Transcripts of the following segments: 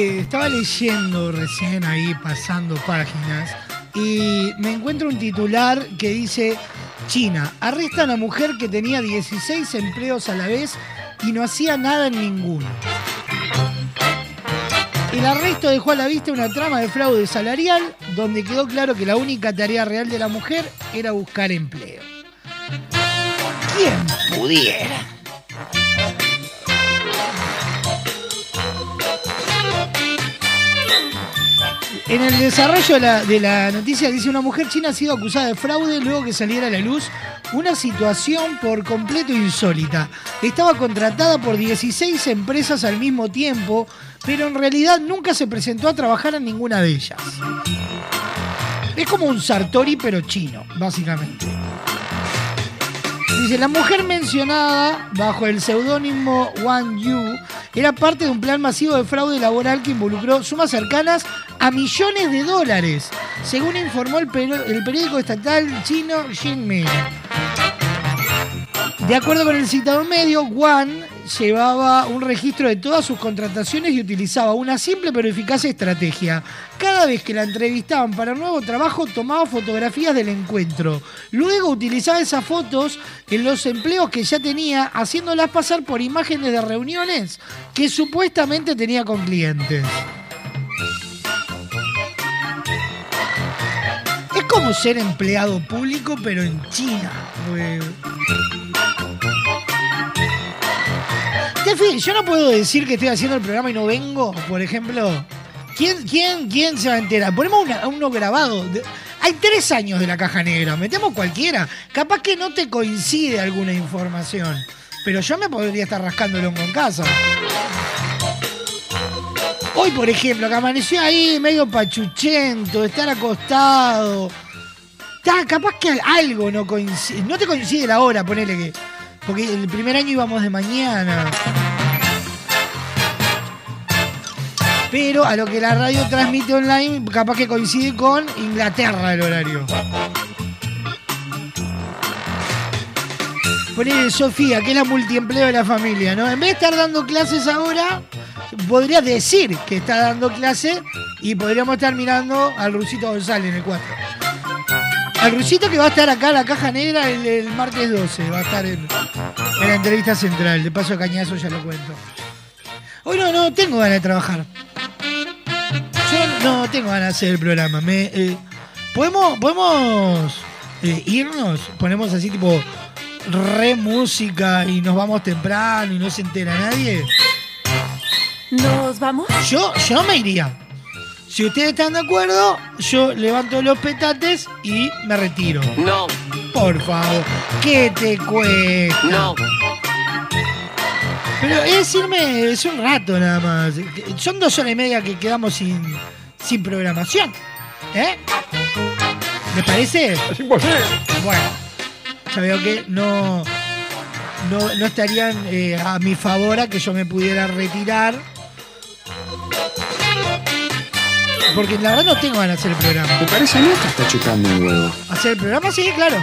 Eh, estaba leyendo recién ahí, pasando páginas, y me encuentro un titular que dice, China, arrestan a mujer que tenía 16 empleos a la vez y no hacía nada en ninguno. El arresto dejó a la vista una trama de fraude salarial donde quedó claro que la única tarea real de la mujer era buscar empleo. ¿Quién pudiera? En el desarrollo de la, noticia dice una mujer china ha sido acusada de fraude luego que saliera a la luz una situación por completo insólita. Estaba contratada por 16 empresas al mismo tiempo, pero en realidad nunca se presentó a trabajar en ninguna de ellas. Es como un Sartori pero chino, básicamente. Dice, la mujer mencionada bajo el seudónimo Wang Yu era parte de un plan masivo de fraude laboral que involucró sumas cercanas a millones de dólares, según informó el, el periódico estatal chino Xinmin. De acuerdo con el citado medio, Wang llevaba un registro de todas sus contrataciones y utilizaba una simple pero eficaz estrategia. Cada vez que la entrevistaban para nuevo trabajo, tomaba fotografías del encuentro. Luego utilizaba esas fotos en los empleos que ya tenía, haciéndolas pasar por imágenes de reuniones que supuestamente tenía con clientes. Es como ser empleado público, pero en China. Yo no puedo decir que estoy haciendo el programa y no vengo, por ejemplo. ¿Quién, quién, quién se va a enterar? Ponemos una- uno grabado. Hay tres años de la caja negra, metemos cualquiera. Capaz que no te coincide alguna información. Pero yo me podría estar rascando el hongo en casa. Hoy, por ejemplo, que amaneció ahí medio pachuchento, estar acostado. Está, capaz que algo no coincide. No te coincide la hora, ponele que. Porque el primer año íbamos de mañana. Pero a lo que la radio transmite online, capaz que coincide con Inglaterra el horario. Ponele Sofía, que es la multiempleo de la familia, ¿no? En vez de estar dando clases ahora, podrías decir que está dando clase y podríamos estar mirando al Rusito González en el 4. Al Rusito que va a estar acá en la caja negra el, el martes 12, va a estar en, en la entrevista central. De paso a Cañazo ya lo cuento. Hoy no, no tengo ganas de trabajar. Yo no tengo ganas de hacer el programa. Me, eh, ¿Podemos, podemos eh, irnos? Ponemos así tipo re música y nos vamos temprano y no se entera nadie. ¿Nos vamos? Yo, yo me iría. Si ustedes están de acuerdo, yo levanto los petates y me retiro. No, Por favor, ¿qué te cuesta? no. Pero es irme, es un rato nada más. Son dos horas y media que quedamos sin, sin programación. ¿Eh? ¿Me parece? Es imposible. Bueno, ya veo que no, no, no estarían eh, a mi favor a que yo me pudiera retirar. Porque la verdad no tengo ganas de hacer el programa. Me parece a mí que está chupando un huevo. ¿Hacer el programa? Sí, claro.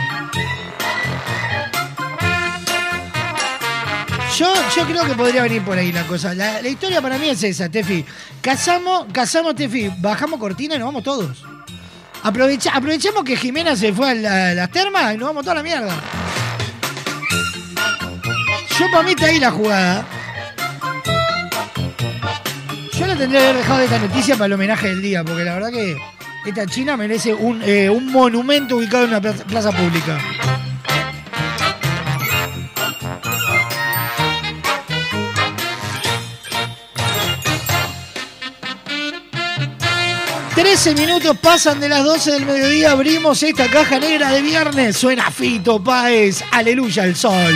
Yo, yo creo que podría venir por ahí la cosa. La, historia para mí es esa, Tefi. Casamos, casamos, Tefi, bajamos cortina y nos vamos todos. Aprovecha, aprovechemos que Jimena se fue a la- las termas y nos vamos toda la mierda. Yo para mí está ahí la jugada. Yo la tendría que haber dejado de esta noticia para el homenaje del día, porque la verdad que esta china merece un, eh, un monumento ubicado en una plaza pública. Trece minutos pasan de las 12 del mediodía, abrimos esta caja negra de viernes. Suena Fito Páez, aleluya el sol.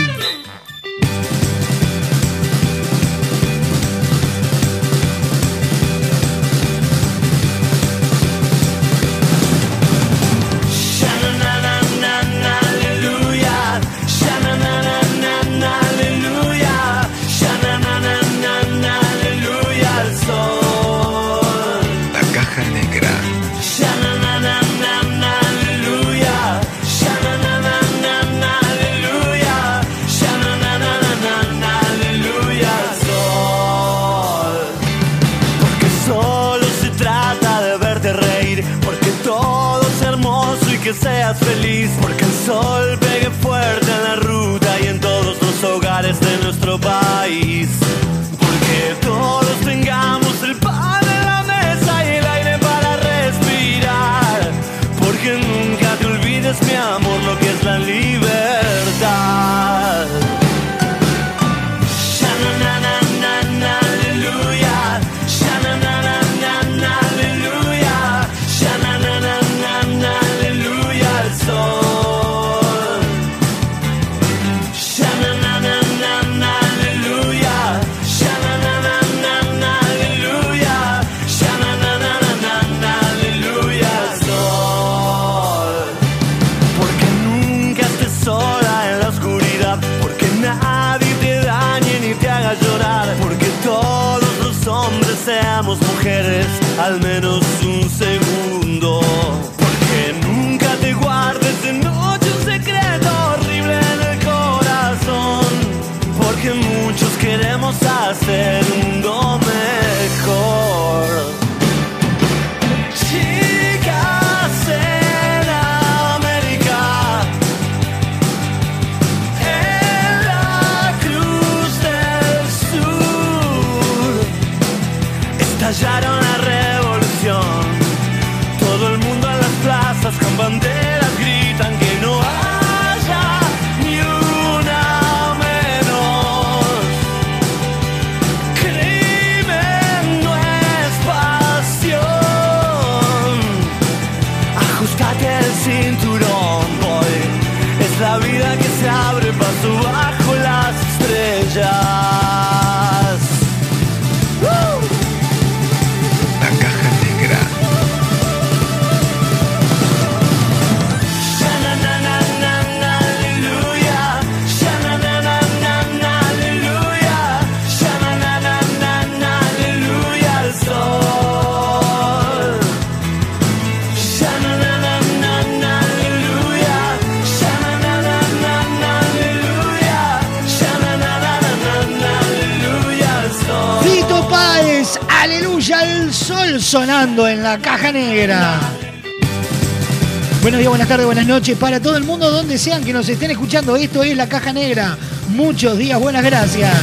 Tardes, buenas noches para todo el mundo, donde sean que nos estén escuchando. Esto es la caja negra. Muchos días, buenas gracias.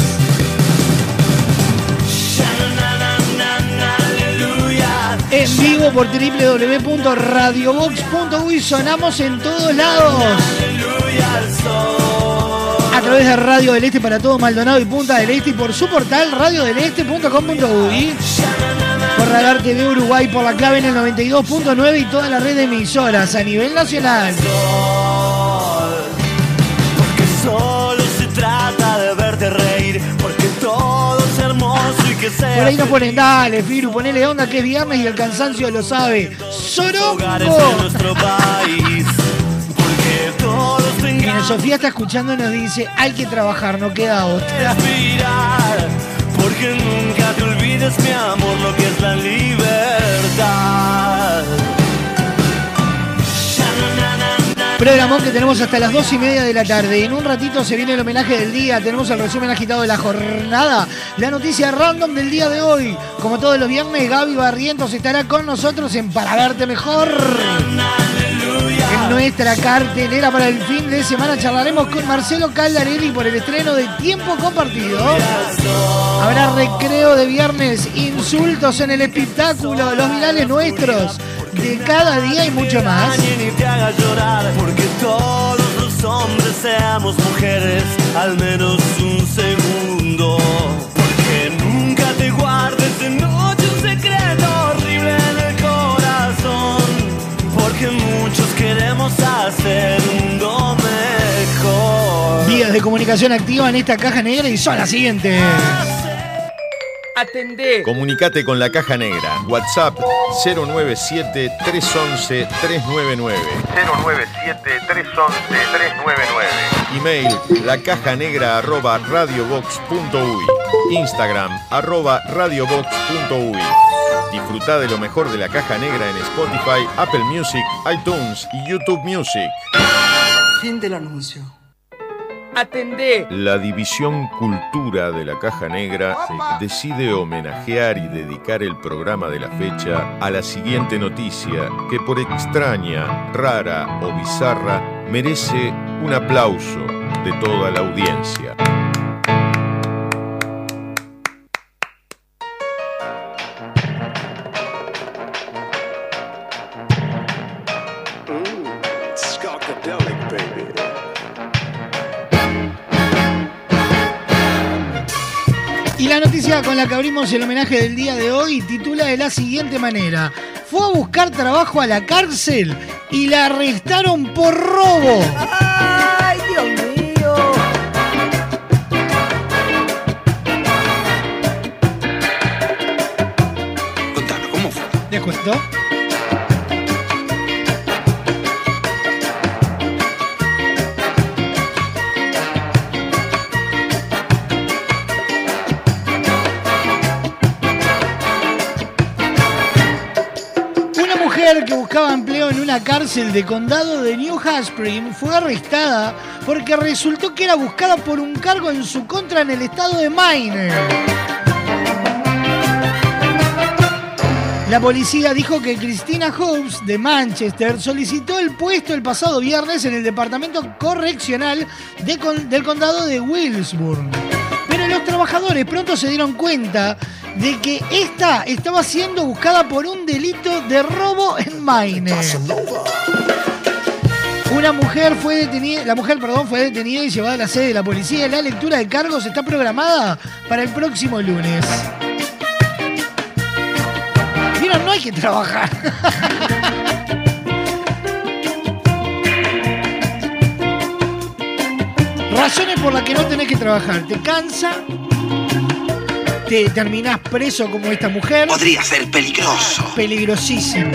En vivo por www.radiobox.uy sonamos en todos lados. A través de Radio del Este para todo Maldonado y Punta del Este y por su portal radiodeleste.com.uy. Por Radar TV Uruguay por la clave en el 92.9 y toda la red de emisoras a nivel nacional. Porque solo se trata de verte reír, porque todo es hermoso y que sea Por ahí nos ponen, dale, Firu, ponele onda que es viernes y el cansancio lo sabe. ¡Sorongo! nuestro país. Porque todos Mira, Sofía está escuchando y nos dice, hay que trabajar, no queda que otra. respirar. Porque nunca te olvides, mi amor, lo que es la libertad. Programón que tenemos hasta las dos y media de la tarde. En un ratito se viene el homenaje del día. Tenemos el resumen agitado de la jornada. La noticia random del día de hoy. Como todos los viernes, Gaby Barrientos estará con nosotros en Para Verte Mejor. Nuestra cartelera para el fin de semana charlaremos con Marcelo Caldarelli por el estreno de Tiempo Compartido. Habrá recreo de viernes, insultos en el espectáculo, los virales nuestros de cada día y mucho más. Ni te haga llorar, porque todos los hombres seamos mujeres al menos un segundo. Porque nunca te guardes de noche queremos hacer un mundo mejor. Vías de comunicación activa en esta caja negra y son las siguientes. Atendé. Comunicate con la caja negra. WhatsApp 097-311-399. 097-311-399. Email lacajanegra arroba radiobox.uy. Instagram arroba radiobox.uy. Disfruta de lo mejor de la caja negra en Spotify, Apple Music, iTunes y YouTube Music. Fin del anuncio. Atendé. La División Cultura de la Caja Negra decide homenajear y dedicar el programa de la fecha a la siguiente noticia que por extraña, rara o bizarra merece un aplauso de toda la audiencia. La que abrimos el homenaje del día de hoy titula de la siguiente manera. Fue a buscar trabajo a la cárcel y la arrestaron por robo. ¡Ay, Dios mío! Contanos, ¿cómo fue? ¿Les cuento? Buscaba empleo en una cárcel de condado de New Hampshire fue arrestada porque resultó que era buscada por un cargo en su contra en el estado de Maine. La policía dijo que Christina Hobbs de Manchester solicitó el puesto el pasado viernes en el departamento correccional de con- del condado de Williamsburg. Pero los trabajadores pronto se dieron cuenta de que esta estaba siendo buscada por un delito de robo en Maine. Una mujer fue detenida, la mujer, perdón, fue detenida y llevada a la sede de la policía. La lectura de cargos está programada para el próximo lunes. Vieron, no hay que trabajar. Razones por las que no tenés que trabajar. Te cansa, te terminás preso como esta mujer. Podría ser peligroso. Peligrosísimo.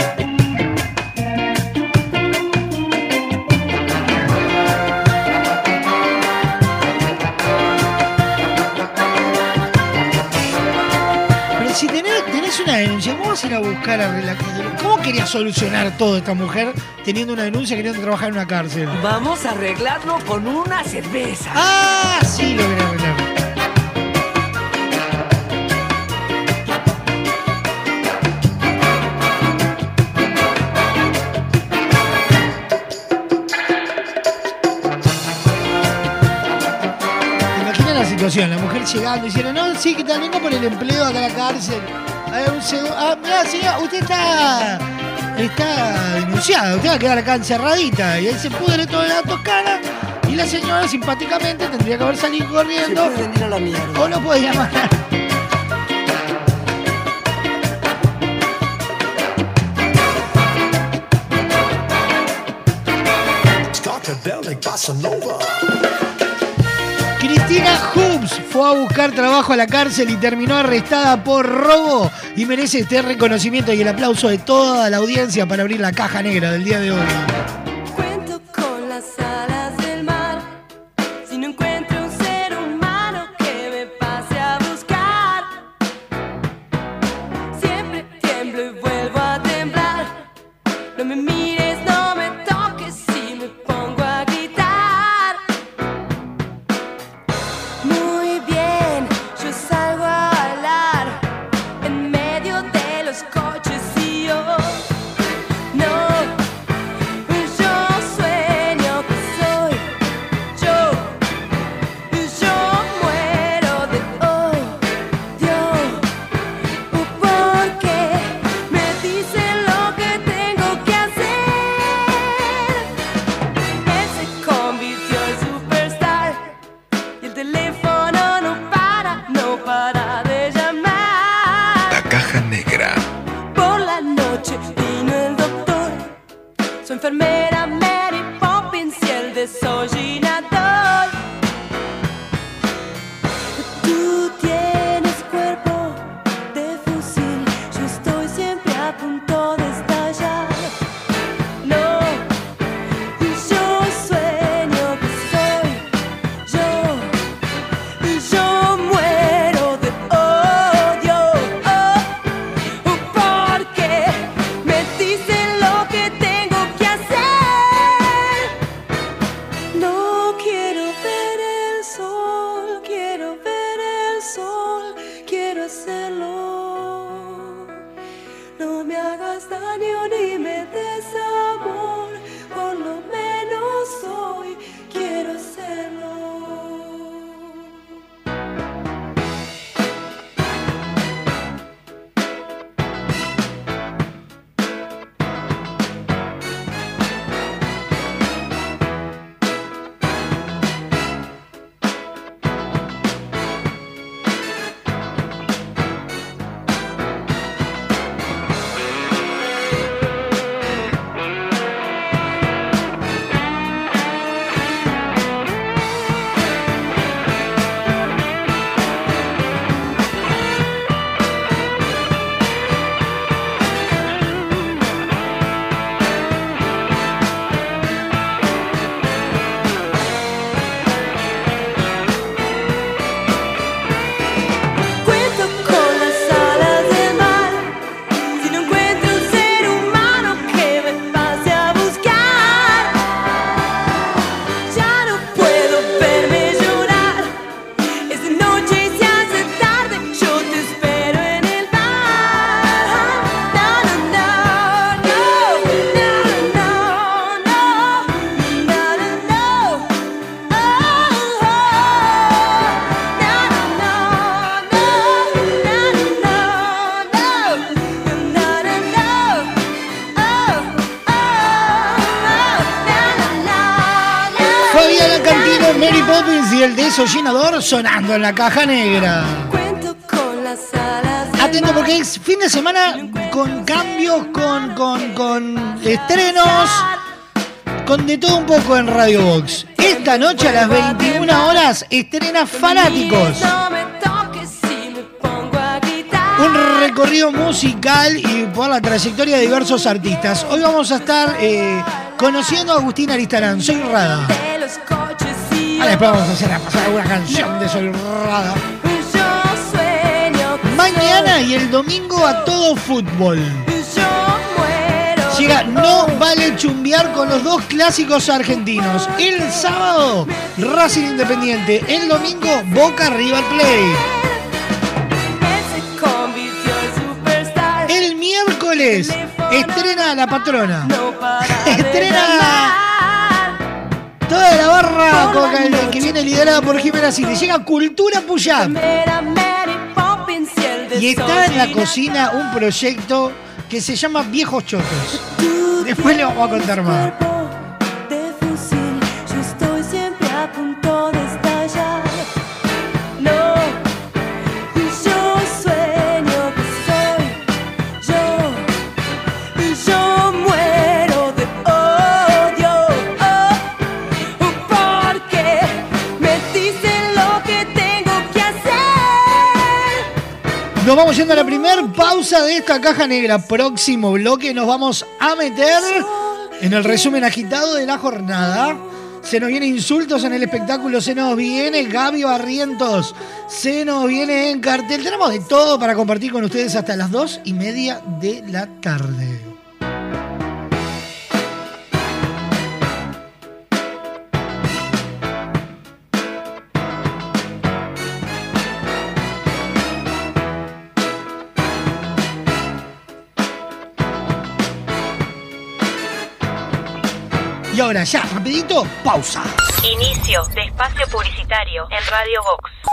Pero si tenés, tenés una denuncia, ¿cómo vas a ir a buscar a relajar? ¿Cómo querías solucionar todo esta mujer teniendo una denuncia queriendo trabajar en una cárcel? Vamos a arreglarlo con una cerveza. Ah, sí, lo quería situación? La mujer llegando y diciendo, no, sí, que tal, vengo por el empleo acá a la cárcel. A ver, un segundo. Ah, mira, señora, usted está. Está denunciada, usted va a quedar acá encerradita. Y ahí se pudre toda la toscana. Y la señora simpáticamente tendría que haber salido corriendo. Se pueden ir a la mierda. O lo puede llamar. Hoops fue a buscar trabajo a la cárcel y terminó arrestada por robo y merece este reconocimiento y el aplauso de toda la audiencia para abrir la caja negra del día de hoy. Y el desollinador sonando en la caja negra. Atento porque es fin de semana con cambios, con, con, con estrenos, con de todo un poco en Radio Box. Esta noche a las 21 horas estrena Fanáticos. Un recorrido musical y por la trayectoria de diversos artistas. Hoy vamos a estar eh, conociendo a Agustín Aristarán. Soy Rada. De los coches y Ah, después vamos a hacer a pasar alguna canción de Soy Rada. yo sueño que Mañana y el domingo a todo fútbol. Llega No. Vale Chumbear con los dos clásicos argentinos. El sábado, Racing Independiente. El domingo, Boca River superstar. El miércoles, estrena La Patrona. Estrena. Toda la barra que viene liderada por Jimena City. Llega Cultura Poppins y está en la cocina un proyecto que se llama Viejos Chotos. Después le vamos a contar más. Yendo a la primer pausa de esta caja negra. Próximo bloque nos vamos a meter en el resumen agitado de la jornada. Se nos viene insultos en el espectáculo, se nos viene Gaby Barrientos, se nos viene en cartel. Tenemos de todo para compartir con ustedes hasta las dos y media de la tarde. Ahora ya, rapidito, pausa. Inicio de espacio publicitario en Radio Vox.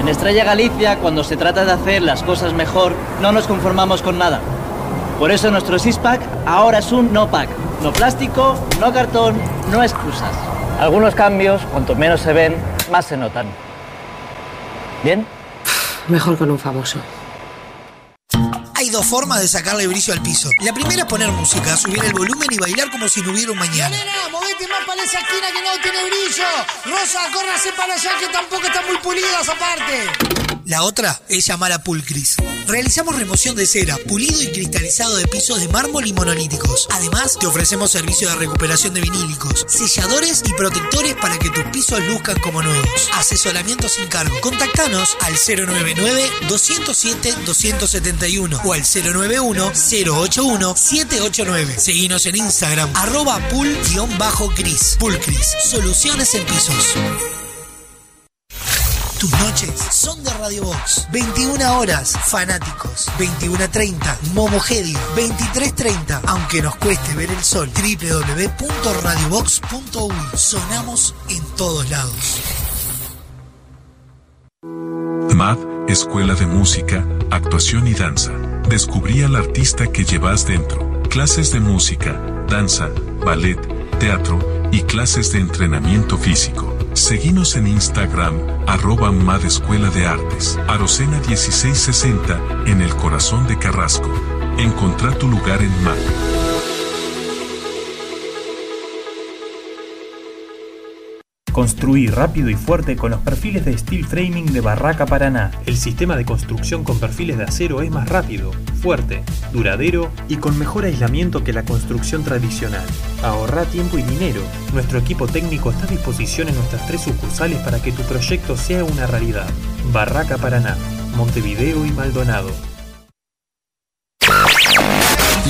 En Estrella Galicia, cuando se trata de hacer las cosas mejor, no nos conformamos con nada. Por eso nuestro six-pack ahora es un no-pack. No plástico, no cartón, no excusas. Algunos cambios, cuanto menos se ven, más se notan. ¿Bien? Mejor con un famoso. Hay dos formas de sacarle brillo al piso. La primera es poner música, subir el volumen y bailar como si no hubiera un mañana. Nena, movete más para esa esquina que no tiene brillo. Rosa, córrase para allá que tampoco está muy pulida esa parte. La otra es llamar a Pulcris. Realizamos remoción de cera, pulido y cristalizado de pisos de mármol y monolíticos. Además, te ofrecemos servicio de recuperación de vinílicos, selladores y protectores para que tus pisos luzcan como nuevos. Asesoramiento sin cargo. Contactanos al 099-207-271 o al 091-081-789. Seguinos en Instagram, arroba pool-cris. Pulcris, soluciones en pisos. Tus noches son de Radio Box. 21 horas, fanáticos. 21.30, Momogedio. 23.30, aunque nos cueste ver el sol. www.radiobox.uy. Sonamos en todos lados. MAD, Escuela de Música, Actuación y Danza. Descubrí al artista que llevas dentro. Clases de música, danza, ballet, teatro y clases de entrenamiento físico. Seguinos en Instagram, arroba MAD Escuela de Artes, Arocena 1660, en el corazón de Carrasco. Encontrá tu lugar en MAD. Construí rápido y fuerte con los perfiles de steel framing de Barraca Paraná. El sistema de construcción con perfiles de acero es más rápido, fuerte, duradero y con mejor aislamiento que la construcción tradicional. Ahorra tiempo y dinero. Nuestro equipo técnico está a disposición en nuestras tres sucursales para que tu proyecto sea una realidad. Barraca Paraná, Montevideo y Maldonado.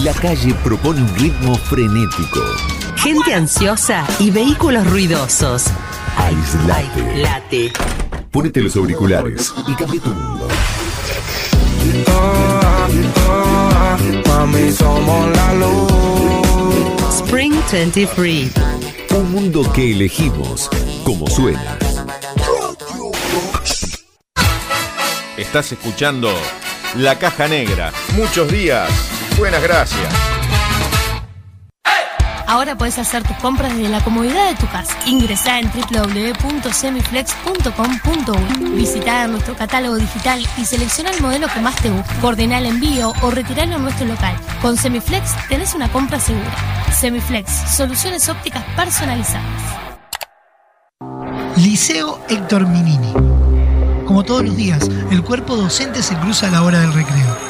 La calle propone un ritmo frenético. Gente ansiosa y vehículos ruidosos. Aislate. Late. Ponete los auriculares y cambia tu mundo. Mami, somos la luz. Spring 23. Un mundo que elegimos como suena. Estás escuchando La Caja Negra. Muchos días. Buenas gracias. Ahora puedes hacer tus compras desde la comodidad de tu casa. Ingresá en www.semiflex.com.uy. Visita nuestro catálogo digital y selecciona el modelo que más te guste. Coordina el envío o retiralo en nuestro local. Con Semiflex tenés una compra segura. Semiflex, soluciones ópticas personalizadas. Liceo Héctor Minini. Como todos los días, el cuerpo docente se cruza a la hora del recreo.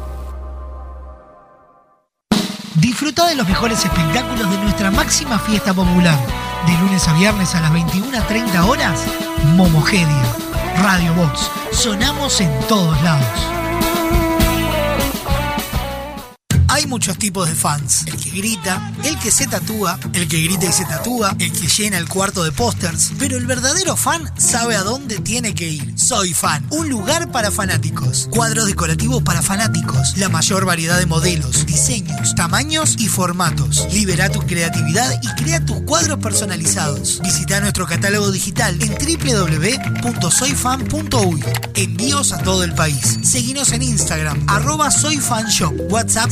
Disfruta de los mejores espectáculos de nuestra máxima fiesta popular. De lunes a viernes a las 21.30 horas, Momogedia. Radio Box. Sonamos en todos lados. Hay muchos tipos de fans. El que grita, el que se tatúa, el que grita y se tatúa, el que llena el cuarto de pósters. Pero el verdadero fan sabe a dónde tiene que ir. Soy fan, un lugar para fanáticos. Cuadros decorativos para fanáticos. La mayor variedad de modelos, diseños, tamaños y formatos. Libera tu creatividad y crea tus cuadros personalizados. Visita nuestro catálogo digital en www.soyfan.uy. Envíos a todo el país. Seguinos en Instagram, arroba soyfanshop, WhatsApp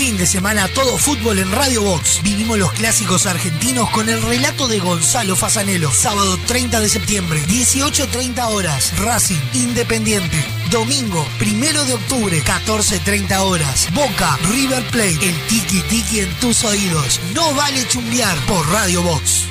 Fin de semana todo fútbol en Radio Box. Vivimos los clásicos argentinos con el relato de Gonzalo Fasanelo. Sábado 30 de septiembre, 18.30 horas. Racing Independiente. Domingo, primero de octubre, 14.30 horas. Boca, River Plate. El tiki tiki en tus oídos. No vale chumbear por Radio Box.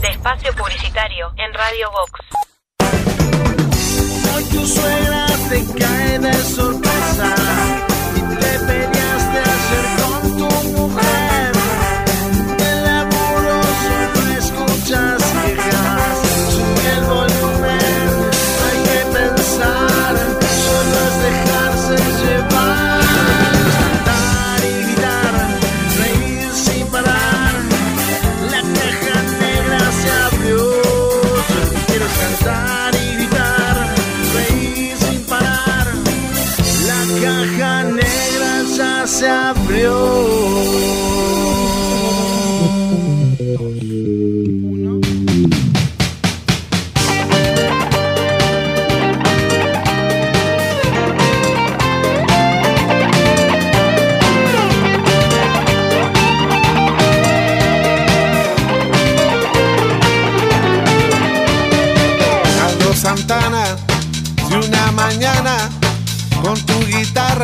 De espacio publicitario en Radio Vox. meu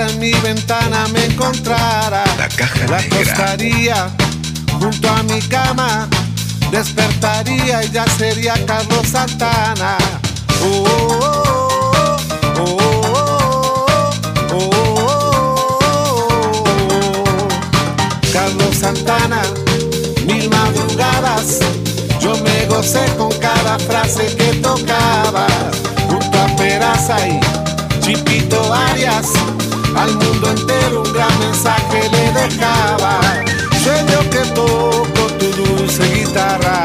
en mi ventana me encontrara, La caja la negra. acostaría junto a mi cama, despertaría y ya sería Carlos Santana. Oh, oh, oh, oh, oh, oh, oh, oh. Carlos Santana, mil madrugadas, yo me gocé con cada frase que tocaba, junto a Peraza y Chipito Arias, al mundo entero un gran mensaje le dejaba. Sueño que toco tu dulce guitarra,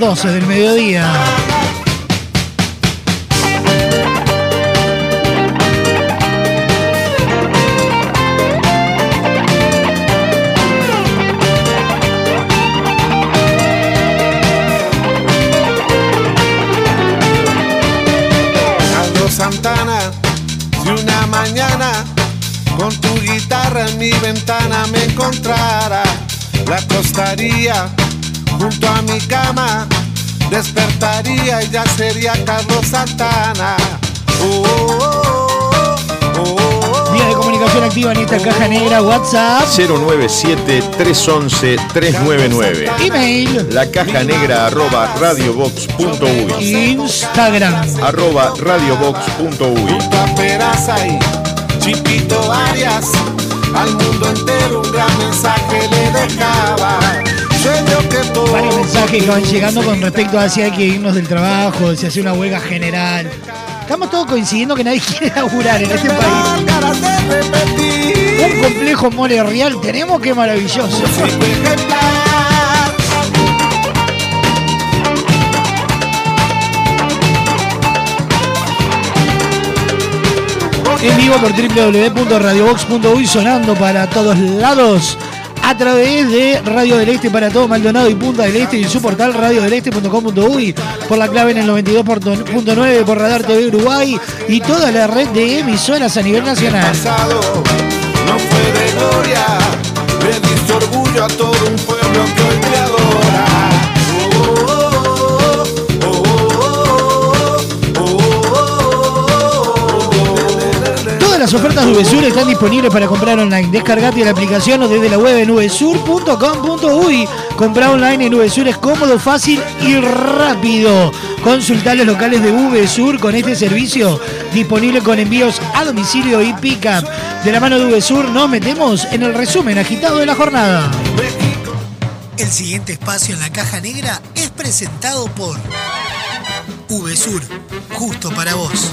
12 del mediodía. Despertaría y ya sería Carlos Santana. Oh, oh, oh, oh, Vía de comunicación activa en esta caja negra WhatsApp. 097-311-399. Email. La caja negra arroba radiobox.uy. Instagram. Arroba radiobox.uy. a Peraza y Chipito Arias, al mundo entero un gran mensaje le dejaba. Sueño que todo Varios mensajes que van llegando con respecto a si hay que irnos del trabajo, si hace una huelga general. Estamos todos coincidiendo que nadie quiere laburar en este país. Un complejo mole real tenemos, qué maravilloso. En vivo por www.radiobox.uy sonando para todos lados a través de Radio del Este para todo Maldonado y Punta del Este y su portal radiodeleste.com.uy por la clave en el 92.9 por Radar TV Uruguay y toda la red de emisoras a nivel nacional. Las ofertas de VSUR están disponibles para comprar online. Descargate la aplicación o desde la web en vsur.com.uy. Comprar online en VSUR es cómodo, fácil y rápido. Consultar los locales de VSUR con este servicio disponible con envíos a domicilio y pick-up. De la mano de VSUR nos metemos en el resumen agitado de la jornada. El siguiente espacio en la caja negra es presentado por VSUR, justo para vos.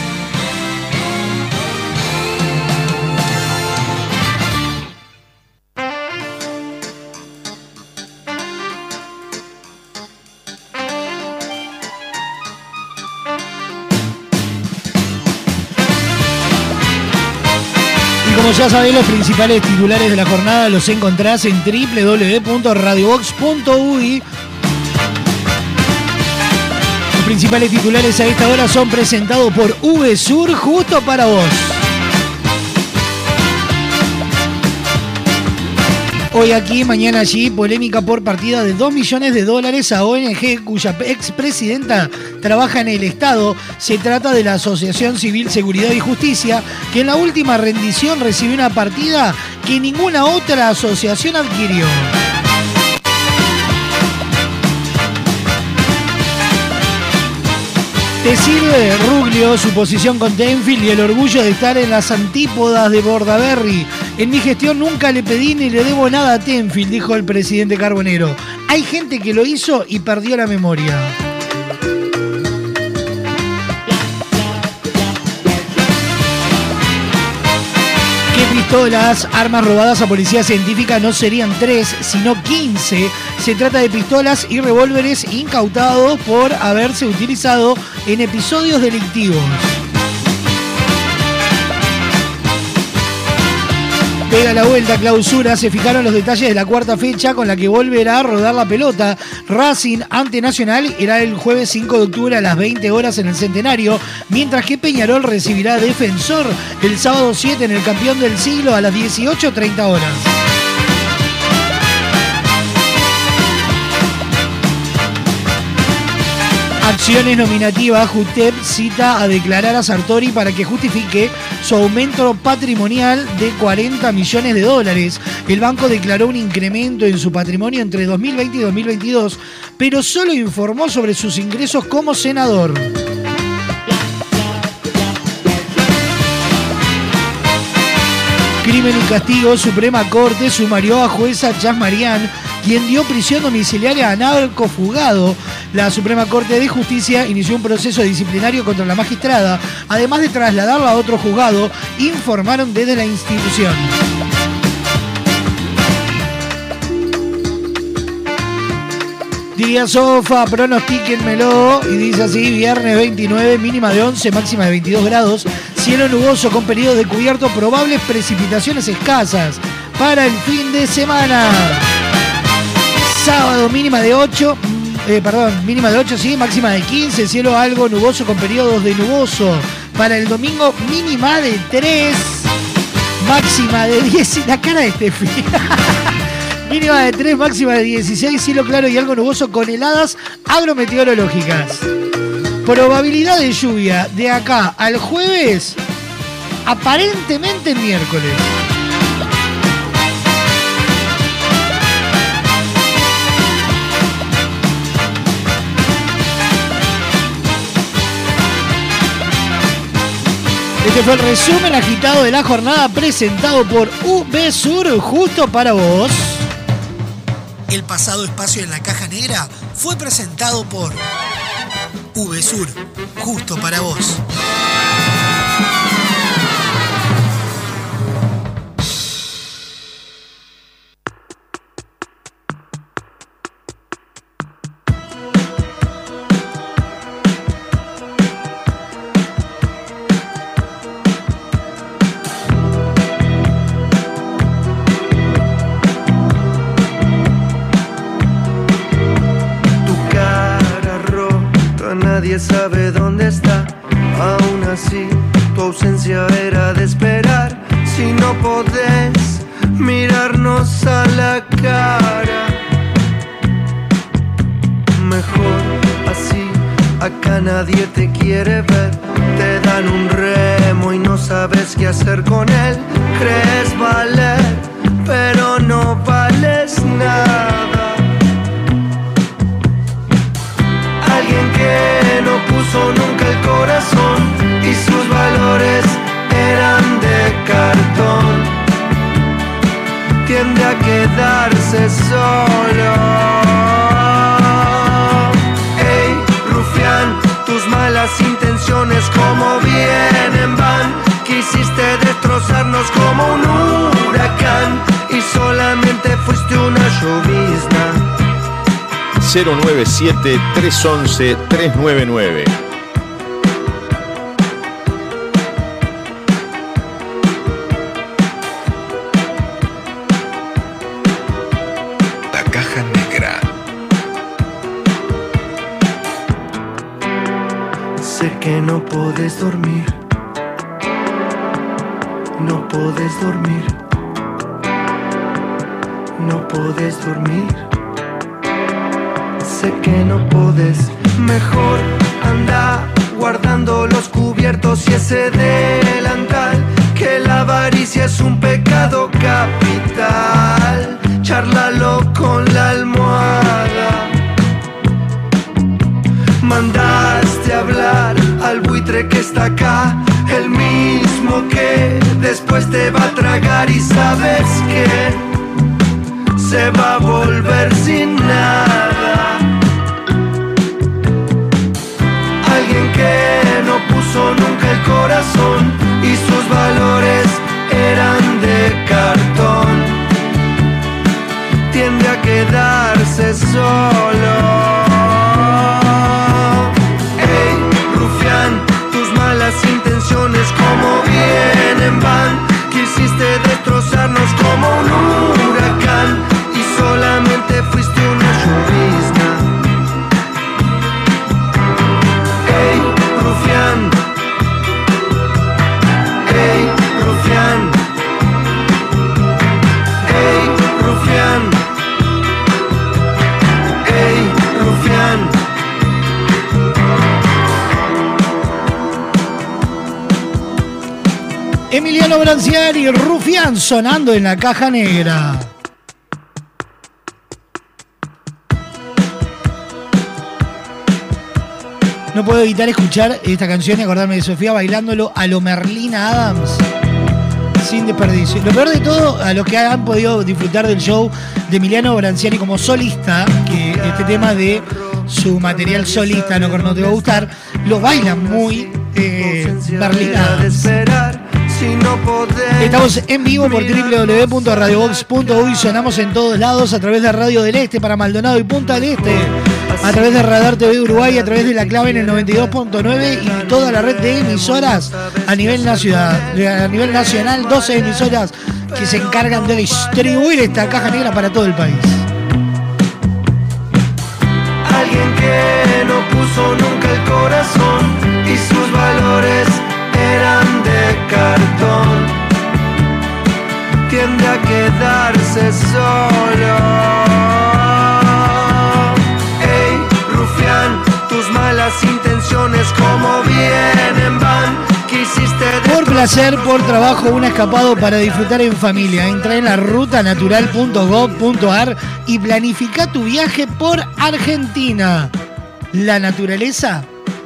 Ya sabéis, los principales titulares de la jornada los encontrás en www.radiobox.uy. Los principales titulares a esta hora son presentados por VSUR justo para vos. Hoy aquí, mañana allí, polémica por partida de 2 millones de dólares a ONG cuya expresidenta trabaja en el Estado. Se trata de la Asociación Civil Seguridad y Justicia, que en la última rendición recibió una partida que ninguna otra asociación adquirió. Te sirve Ruglio, su posición con Tenfield y el orgullo de estar en las antípodas de Bordaberry. En mi gestión nunca le pedí ni le debo nada a Tenfield, dijo el presidente Carbonero. Hay gente que lo hizo y perdió la memoria. ¿Qué pistolas, armas robadas a policía científica no serían tres, sino 15? Se trata de pistolas y revólveres incautados por haberse utilizado en episodios delictivos. Pega la vuelta, clausura, se fijaron los detalles de la cuarta fecha con la que volverá a rodar la pelota. Racing ante Nacional irá el jueves 5 de octubre a las 20 horas en el Centenario, mientras que Peñarol recibirá a Defensor el sábado 7 en el Campeón del Siglo a las 18.30 horas. Acciones nominativas, JUTEP cita a declarar a Sartori para que justifique su aumento patrimonial de 40 millones de dólares. El banco declaró un incremento en su patrimonio entre 2020 y 2022, pero solo informó sobre sus ingresos como senador. Crimen y Castigo, Suprema Corte sumarió a jueza Chas Marián, quien dio prisión domiciliaria a narco fugado. La Suprema Corte de Justicia inició un proceso disciplinario contra la magistrada, además de trasladarla a otro juzgado, informaron desde la institución. Diría Sofa, pronostíquenmelo. Y dice así, viernes 29, mínima de 11, máxima de 22 grados. Cielo nuboso con periodos de cubierto, probables precipitaciones escasas para el fin de semana. Sábado mínima de 8, eh, perdón, mínima de 8, sí, máxima de 15, cielo algo nuboso con periodos de nuboso. Para el domingo mínima de 3, máxima de 10. La cara de Steffi. Mínima de 3, máxima de 16, cielo claro y algo nuboso con heladas agrometeorológicas. Probabilidad de lluvia de acá al jueves, aparentemente miércoles. Este fue el resumen agitado de la jornada presentado por VSUR justo para vos. El pasado espacio en la caja negra fue presentado por VSUR, justo para vos. Aún así, tu ausencia era de esperar. Si no podés mirarnos a la cara, mejor así. Acá nadie te quiere ver. Te dan un remo y no sabes qué hacer con él. Crees valer, pero no vales nada. Alguien que no puso nunca el corazón y sus valores eran de cartón. Tiende a quedarse solo. Hey, rufián, tus malas intenciones como vienen van. Quisiste destrozarnos como un huracán y solamente fuiste una llovizna. 097 311 399 que no puedes dormir. No puedes dormir. No puedes dormir. Sé que no puedes. Mejor anda guardando los cubiertos y ese delantal. Que la avaricia es un pecado capital. Charlalo con la almohada. Mandaste hablar al buitre que está acá, el mismo que después te va a tragar y sabes que se va a volver sin nada. Alguien que no puso nunca el corazón y sus valores eran de cartón. Tiende a quedarse solo. Emiliano Branciari, Rufián sonando en la caja negra. No puedo evitar escuchar esta canción y acordarme de Sofía bailándolo a lo Merlina Adams. Sin desperdicio. Lo peor de todo, a los que han podido disfrutar del show de Emiliano Branciari como solista, que este tema de su material solista no, no te va a gustar, lo bailan muy eh, Adams. Estamos en vivo por www.radiobox.uy. Sonamos en todos lados a través de Radio del Este para Maldonado y Punta del Este. A través de Radar TV Uruguay, a través de la clave en el 92.9 y toda la red de emisoras a nivel, nacional, a nivel nacional. 12 emisoras que se encargan de distribuir esta caja negra para todo el país. Alguien que no puso nunca el corazón y sus valores eran cartón. Tiende a quedarse solo. Ey, rufián, tus malas intenciones como vienen van. Quisiste Por placer, por trabajo, un escapado para disfrutar en familia. Entra en la rutanatural.gov.ar y planifica tu viaje por Argentina. La naturaleza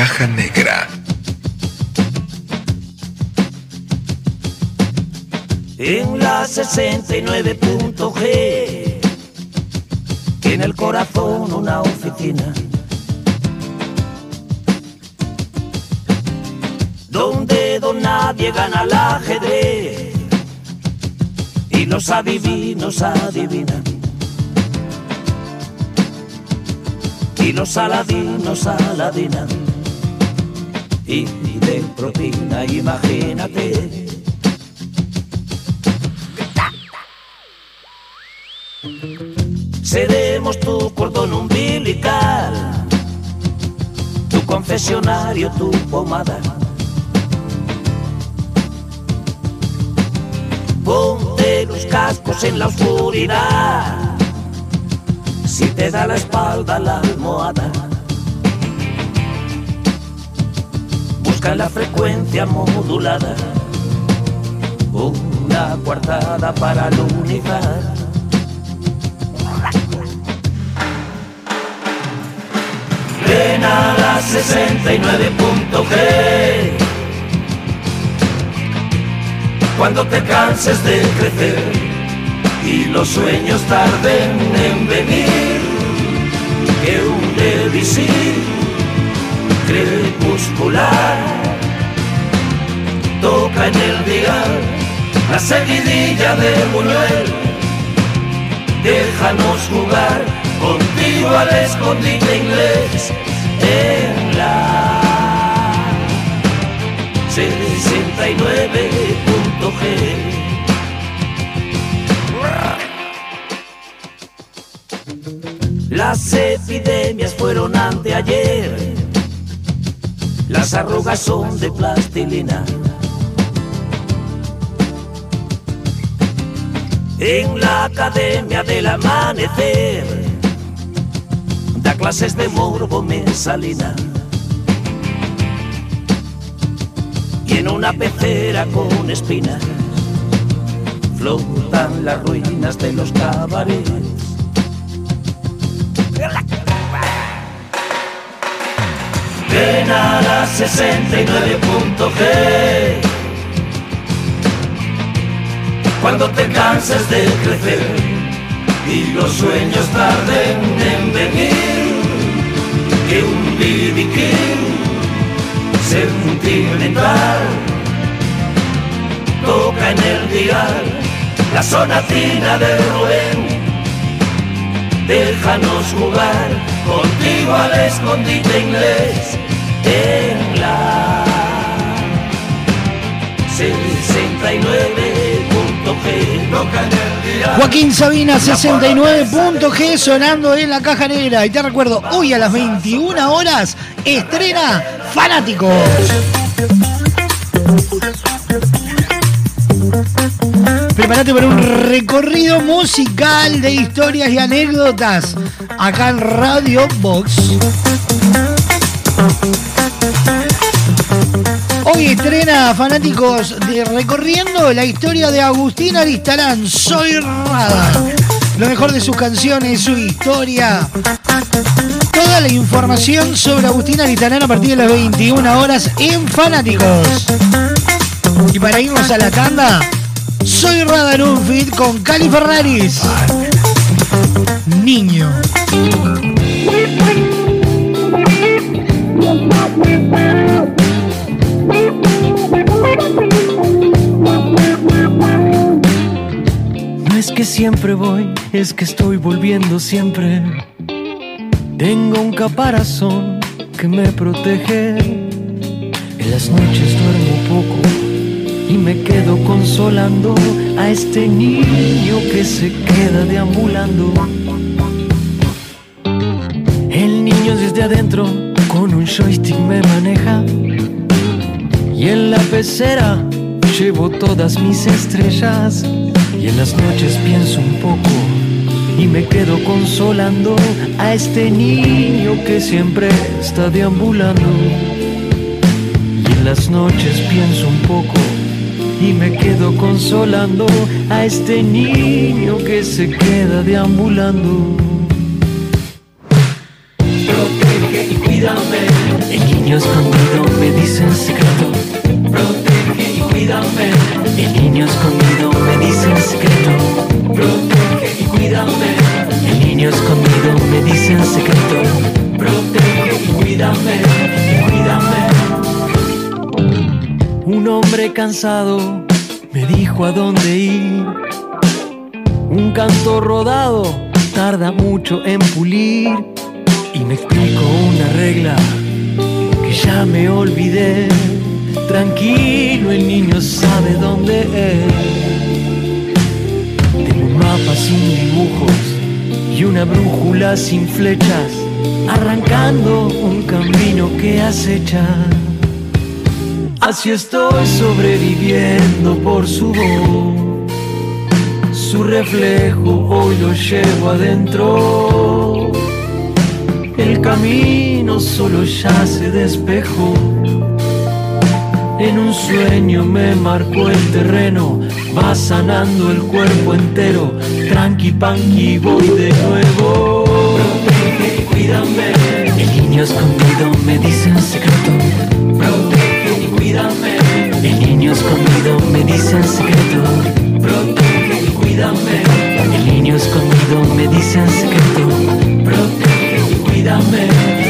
Caja negra. en la 69.g. Que en el corazón una oficina. Donde don nadie gana al ajedrez y los adivinos adivinan. Y los aladinos aladinan. Y de propina, imagínate. Seremos tu cordón umbilical, tu confesionario, tu pomada. Ponte los cascos en la oscuridad, si te da la espalda la almohada. Busca la frecuencia modulada, una coartada para lunizar. Ven a la 69.g Cuando te canses de crecer y los sueños tarden en venir, que un devisir crepuscular. Toca en el dial la seguidilla de Buñuel. Déjanos jugar contigo al escondite inglés en la 69.g Las epidemias fueron anteayer, las arrugas son de plastilina. En la Academia del Amanecer da clases de morbo mensalina. Y en una pecera con espinas flotan las ruinas de los cabarets. Ven a la 69.g Cuando te canses de crecer y los sueños tarden en venir, que un BB sentimental toca en el dial la sonatina de Rubén. Déjanos jugar contigo al escondite inglés en la 69.g toca en el dial. Joaquín Sabina 69.g sonando en la caja negra. Y te recuerdo, hoy a las 21 horas estrena Fanáticos. Prepárate para un recorrido musical de historias y anécdotas acá en Radio Box. Hoy estrena fanáticos de recorriendo la historia de Agustín Aristarán. Soy Rada. Lo mejor de sus canciones, su historia. Toda la información sobre Agustín Aristarán a partir de las 21 horas en Fanáticos. Y para irnos a la tanda, soy Rada en un fit con Cali Ferraris. Niño. No es que siempre voy, es que estoy volviendo siempre. Tengo un caparazón que me protege. En las noches duermo poco y me quedo consolando a este niño que se queda deambulando. El niño desde adentro con un joystick me maneja y en la pecera llevo todas mis estrellas y en las noches pienso un poco y me quedo consolando a este niño que siempre está deambulando. Y en las noches pienso un poco y me quedo consolando a este niño que se queda deambulando. En pulir. Y me explico una regla que ya me olvidé. Tranquilo, el niño sabe dónde es. Tengo un mapa sin dibujos y una brújula sin flechas, arrancando un camino que acecha. Así estoy sobreviviendo por su voz. Reflejo hoy lo llevo adentro. El camino solo ya se despejó. En un sueño me marcó el terreno, va sanando el cuerpo entero. Tranqui panqui voy de nuevo. Protege, cuídame. El niño escondido me dice en secreto. Protege y cuídame. El niño escondido me dice en secreto. Niño escondido me dice en secreto. Protege. Y cuídame.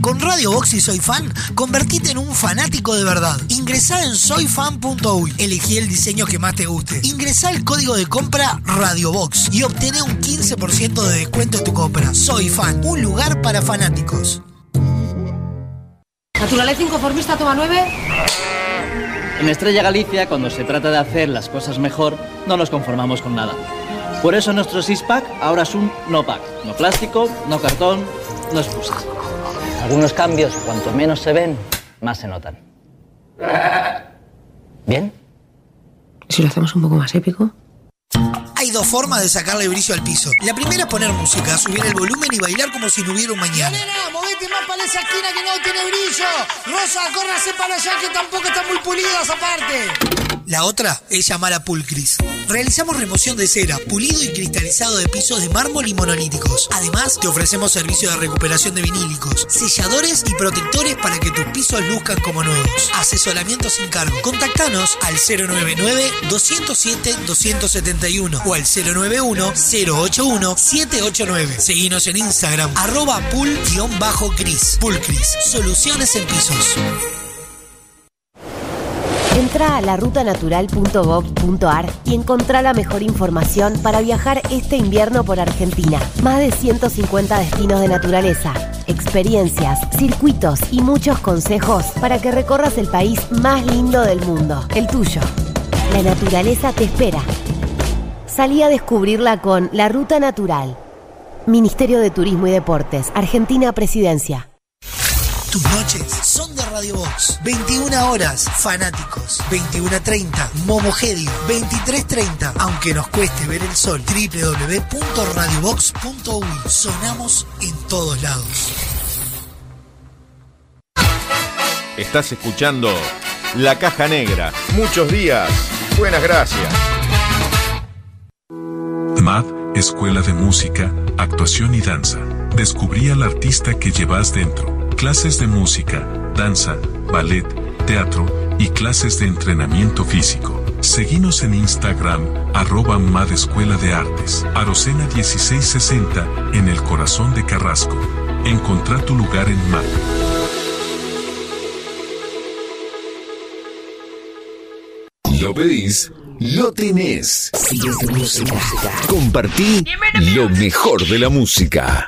Con Radio Box y Soy Fan, convertite en un fanático de verdad. Ingresá en soyfan.uy, elegí el diseño que más te guste. Ingresá el código de compra Radio Box y obtené un 15% de descuento en tu compra. Soy Fan, un lugar para fanáticos. Naturaleza inconformista, toma 9. En Estrella Galicia, cuando se trata de hacer las cosas mejor, no nos conformamos con nada. Por eso nuestro six-pack ahora es un no-pack. No plástico, no cartón, no excusas. Algunos cambios, cuanto menos se ven, más se notan. ¿Bien? Si lo hacemos un poco más épico. Hay dos formas de sacarle brillo al piso. La primera es poner música, subir el volumen y bailar como si no hubiera un mañana. Nena, movete más para esa esquina que no tiene brillo. Rosa, córrase para allá que tampoco está muy pulida esa parte. La otra es llamar a Pulcris. Realizamos remoción de cera, pulido y cristalizado de pisos de mármol y monolíticos. Además, te ofrecemos servicio de recuperación de vinílicos, selladores y protectores para que tus pisos luzcan como nuevos. Asesoramiento sin cargo. Contactanos al 099-207-271 o al 091-081-789. Seguinos en Instagram, arroba pul-cris. Pulcris, soluciones en pisos. Entra a larutanatural.gov.ar y encontrá la mejor información para viajar este invierno por Argentina. Más de 150 destinos de naturaleza, experiencias, circuitos y muchos consejos para que recorras el país más lindo del mundo, el tuyo. La naturaleza te espera. Salí a descubrirla con La Ruta Natural. Ministerio de Turismo y Deportes, Argentina Presidencia. Tus noches son de Radio Box. 21 horas, fanáticos. 21.30, Momogedio. 23.30, aunque nos cueste ver el sol. www.radiobox.uy. Sonamos en todos lados. Estás escuchando La Caja Negra. Muchos días. Buenas gracias. MAD, Escuela de Música, Actuación y Danza. Descubrí al artista que llevas dentro. Clases de música, danza, ballet, teatro y clases de entrenamiento físico. Seguinos en Instagram, arroba MAD Escuela de Artes, Arocena 1660, en el corazón de Carrasco. Encontrá tu lugar en MAD. Lo pedís, lo tenés. Compartí lo mejor de la música.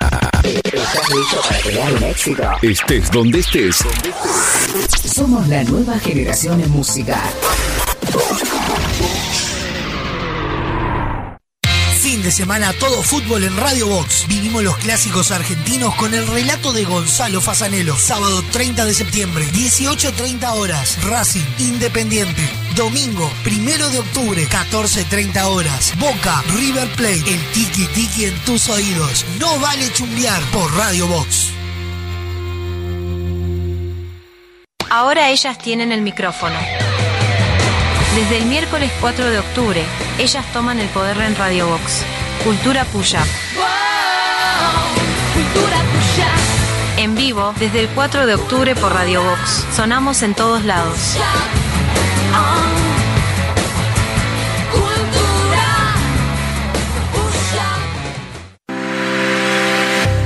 Estés donde estés. Somos la nueva generación en música. De semana todo fútbol en Radio Box. Vivimos los clásicos argentinos con el relato de Gonzalo Fasanelo. Sábado 30 de septiembre, 18.30 horas. Racing Independiente. Domingo, primero de octubre, 14.30 horas. Boca, River Plate. El tiki tiki en tus oídos. No vale chumbear por Radio Box. Ahora ellas tienen el micrófono. Desde el miércoles 4 de octubre, ellas toman el poder en Radio Box. Cultura Puya. En vivo, desde el 4 de octubre por Radio Box. Sonamos en todos lados.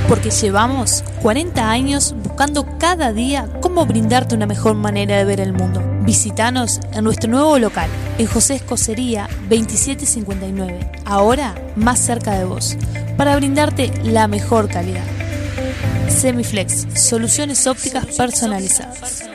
Porque llevamos 40 años buscando cada día cómo brindarte una mejor manera de ver el mundo. Visítanos en nuestro nuevo local, en José Escocería 2759, ahora más cerca de vos, para brindarte la mejor calidad. Semiflex, soluciones ópticas personalizadas.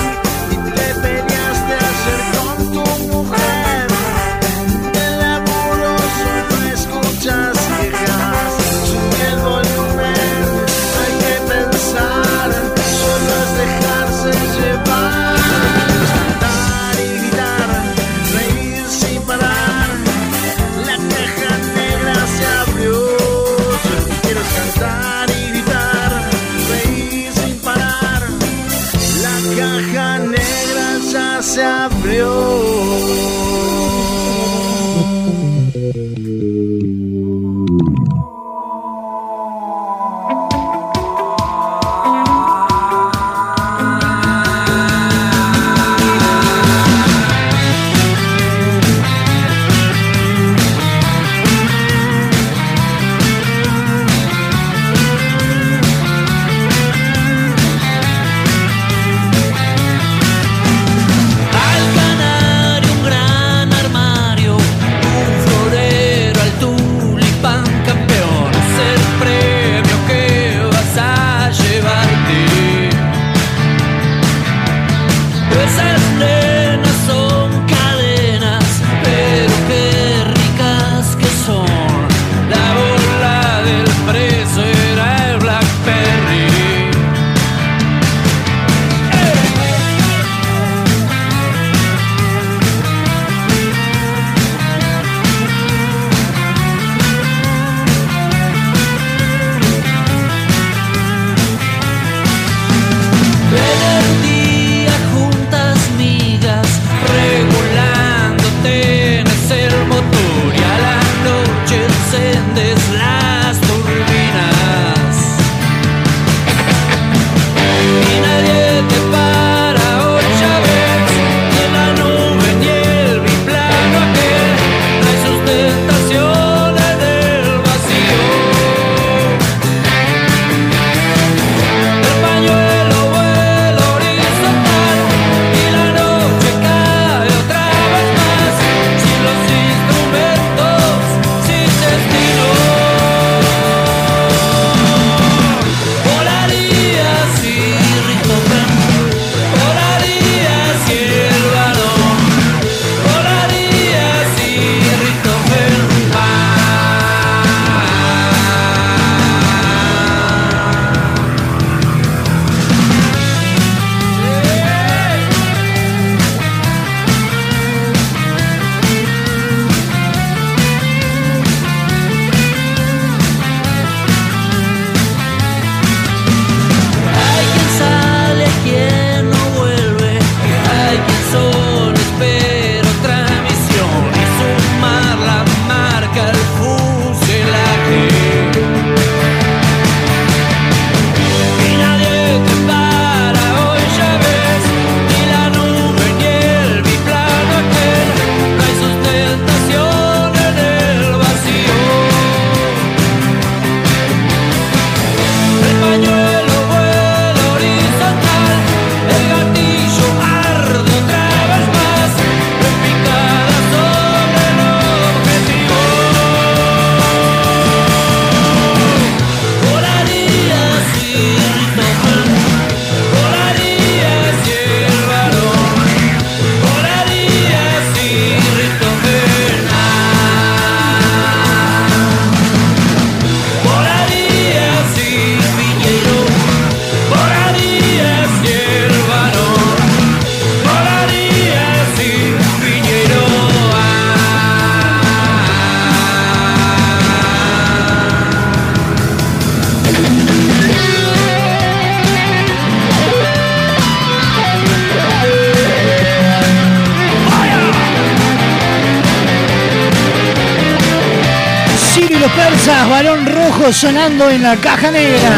en la caja negra.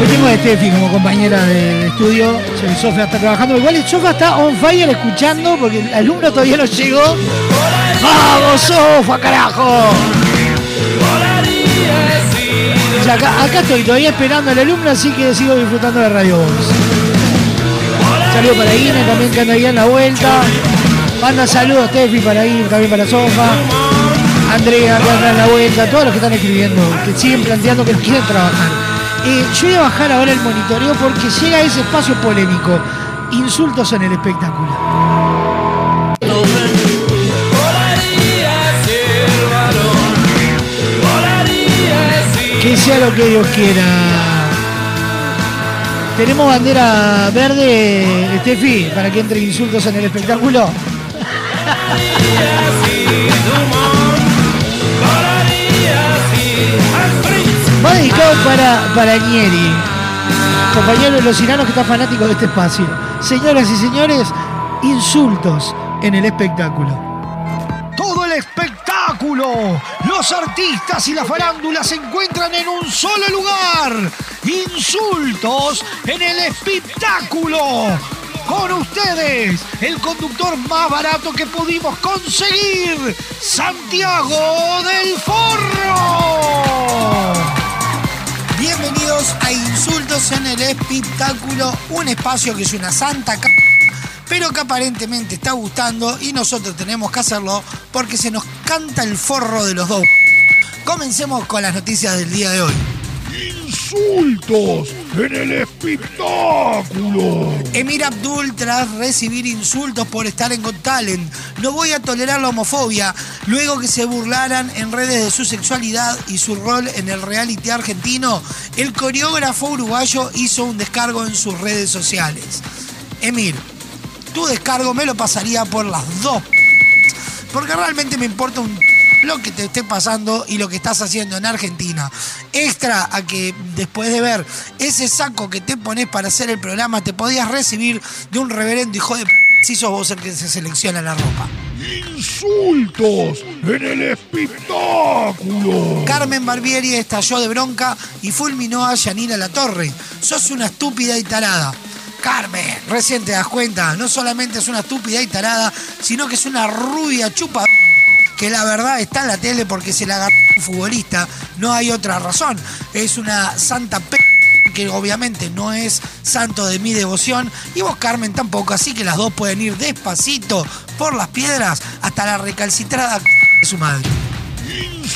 Hoy tengo a Steffi como compañera de estudio. El Sofía está trabajando. Igual el Sofía está on fire escuchando porque el alumno todavía no llegó. ¡Vamos, Sofa, carajo! Acá, estoy todavía esperando al alumno, así que sigo disfrutando de Radio. Saludos para Ine también que anda ahí en la vuelta. Manda saludos Steffi para Ine, también para Sofa. Andrea que anda en la vuelta, todos los que están escribiendo, que siguen planteando que quieren trabajar. Eh, yo voy a bajar ahora el monitoreo porque llega ese espacio polémico. Insultos en el espectáculo. Que sea lo que Dios quiera. ¿Tenemos bandera verde, Steffi, para que entre insultos en el espectáculo? Va dedicado para, para Nieri, compañero de los iranos que está fanático de este espacio. Señoras y señores, insultos en el espectáculo. Todo el espectáculo. Los artistas y la farándula se encuentran en un solo lugar. Insultos en el espectáculo. Con ustedes, el conductor más barato que pudimos conseguir, Santiago del Forro. Bienvenidos a Insultos en el Espectáculo, un espacio que es una santa c pero que aparentemente está gustando y nosotros tenemos que hacerlo porque se nos canta el forro de los dos. Comencemos con las noticias del día de hoy. Insultos en el espectáculo. Emir Abdul, tras recibir insultos por estar en Got Talent, no voy a tolerar la homofobia, luego que se burlaran en redes de su sexualidad y su rol en el reality argentino, el coreógrafo uruguayo hizo un descargo en sus redes sociales. Emir, tu descargo me lo pasaría por las dos, porque realmente me importa un lo que te esté pasando y lo que estás haciendo en Argentina. Extra a que después de ver ese saco que te pones para hacer el programa, te podías recibir de un reverendo hijo de p si sos vos el que se selecciona la ropa. Insultos en el espectáculo. Carmen Barbieri estalló de bronca y fulminó a Yanira La Torre. Sos una estúpida y tarada. Carmen, recién te das cuenta, no solamente es una estúpida y tarada, sino que es una rubia chupa que la verdad está en la tele porque se la agarró un futbolista, no hay otra razón. Es una santa p que obviamente no es santo de mi devoción y vos Carmen tampoco, así que las dos pueden ir despacito por las piedras hasta la recalcitrada de su madre.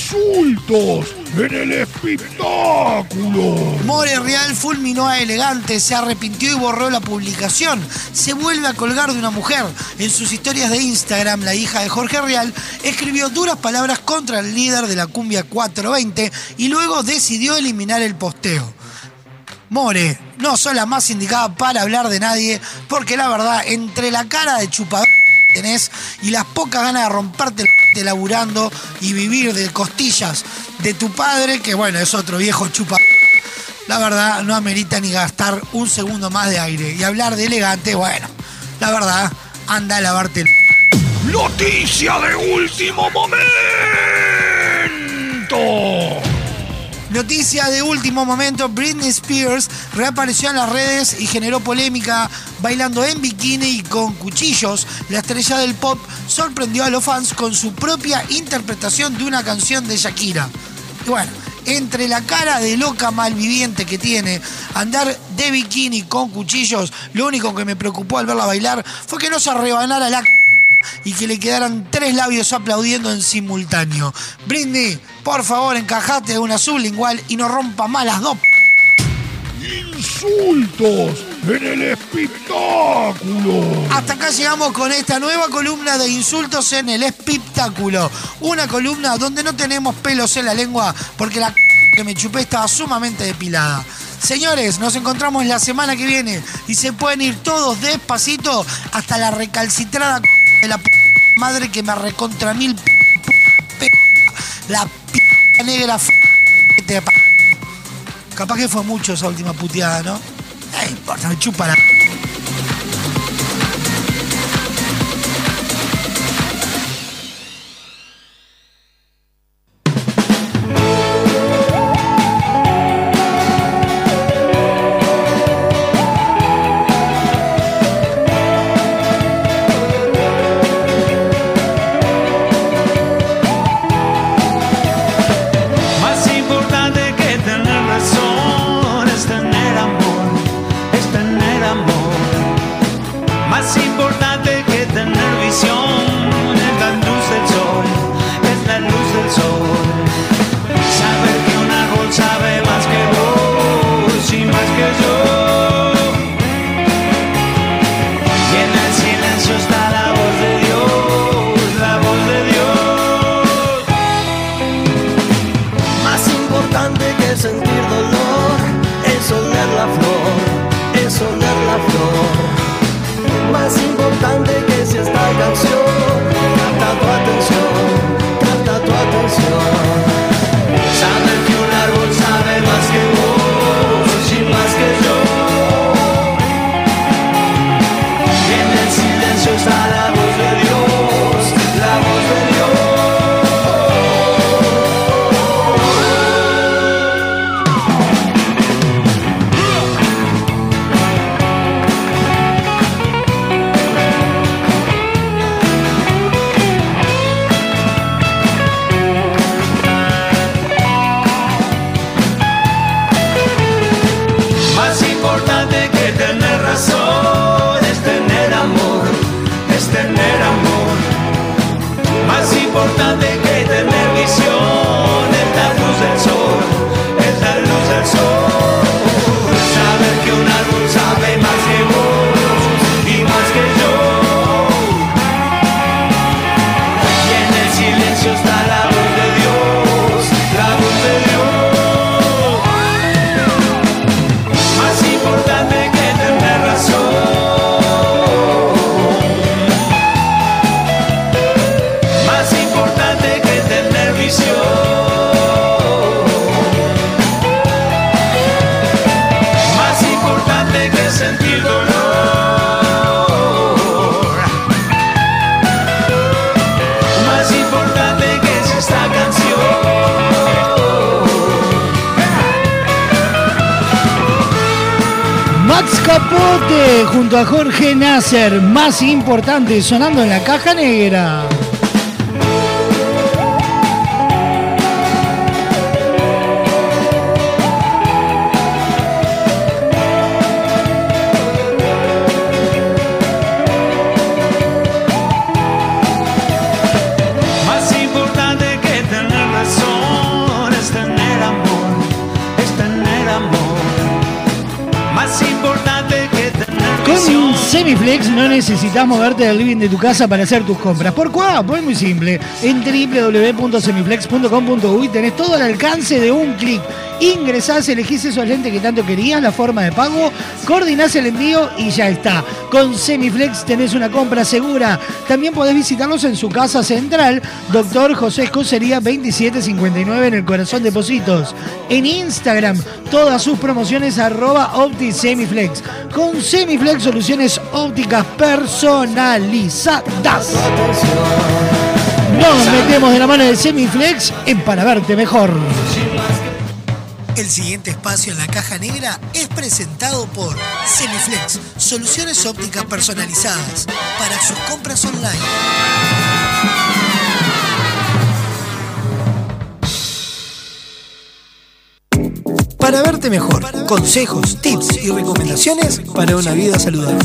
Insultos en el espectáculo. More Real fulminó a Elegante, se arrepintió y borró la publicación. Se vuelve a colgar de una mujer. En sus historias de Instagram, la hija de Jorge Real escribió duras palabras contra el líder de la cumbia 420 y luego decidió eliminar el posteo. More, no sos la más indicada para hablar de nadie, porque la verdad, entre la cara de chupador que tenés y las pocas ganas de romperte el laburando y vivir de costillas de tu padre, que bueno, es otro viejo chupa. La verdad, no amerita ni gastar un segundo más de aire. Y hablar de elegante, bueno, la verdad, anda a lavarte el. Noticia de último momento. Noticia de último momento, Britney Spears reapareció en las redes y generó polémica bailando en bikini y con cuchillos. La estrella del pop sorprendió a los fans con su propia interpretación de una canción de Shakira. Y bueno, entre la cara de loca malviviente que tiene, andar de bikini con cuchillos, lo único que me preocupó al verla bailar fue que no se rebanara la y que le quedaran tres labios aplaudiendo en simultáneo. Britney, por favor, encajate una sublingual y no rompa más las dos. Insultos en el espectáculo. Hasta acá llegamos con esta nueva columna de insultos en el espectáculo. Una columna donde no tenemos pelos en la lengua porque la que me chupé estaba sumamente depilada. Señores, nos encontramos la semana que viene y se pueden ir todos despacito hasta la recalcitrada de la p madre que me recontra mil p la p negra f que te pa- Capaz que fue mucho esa última puteada, ¿no? No importa, me chupa la Nasser, más importante, sonando en la caja negra. Necesitas moverte del living de tu casa para hacer tus compras. ¿Por cuá? Pues muy simple. En www.semiflex.com.uy tenés todo al alcance de un clic. Ingresás, elegís esos lentes que tanto querías, la forma de pago, coordinás el envío y ya está. Con Semiflex tenés una compra segura. También podés visitarlos en su casa central, Doctor José Escocería 2759 en el corazón de Positos. En Instagram, todas sus promociones arroba OptiSemiflex. Con Semiflex soluciones ópticas personalizadas. Nos metemos de la mano de Semiflex en para verte mejor. El siguiente espacio en la caja negra es presentado por Semiflex, soluciones ópticas personalizadas para sus compras online. Para verte mejor, consejos, tips y recomendaciones para una vida saludable.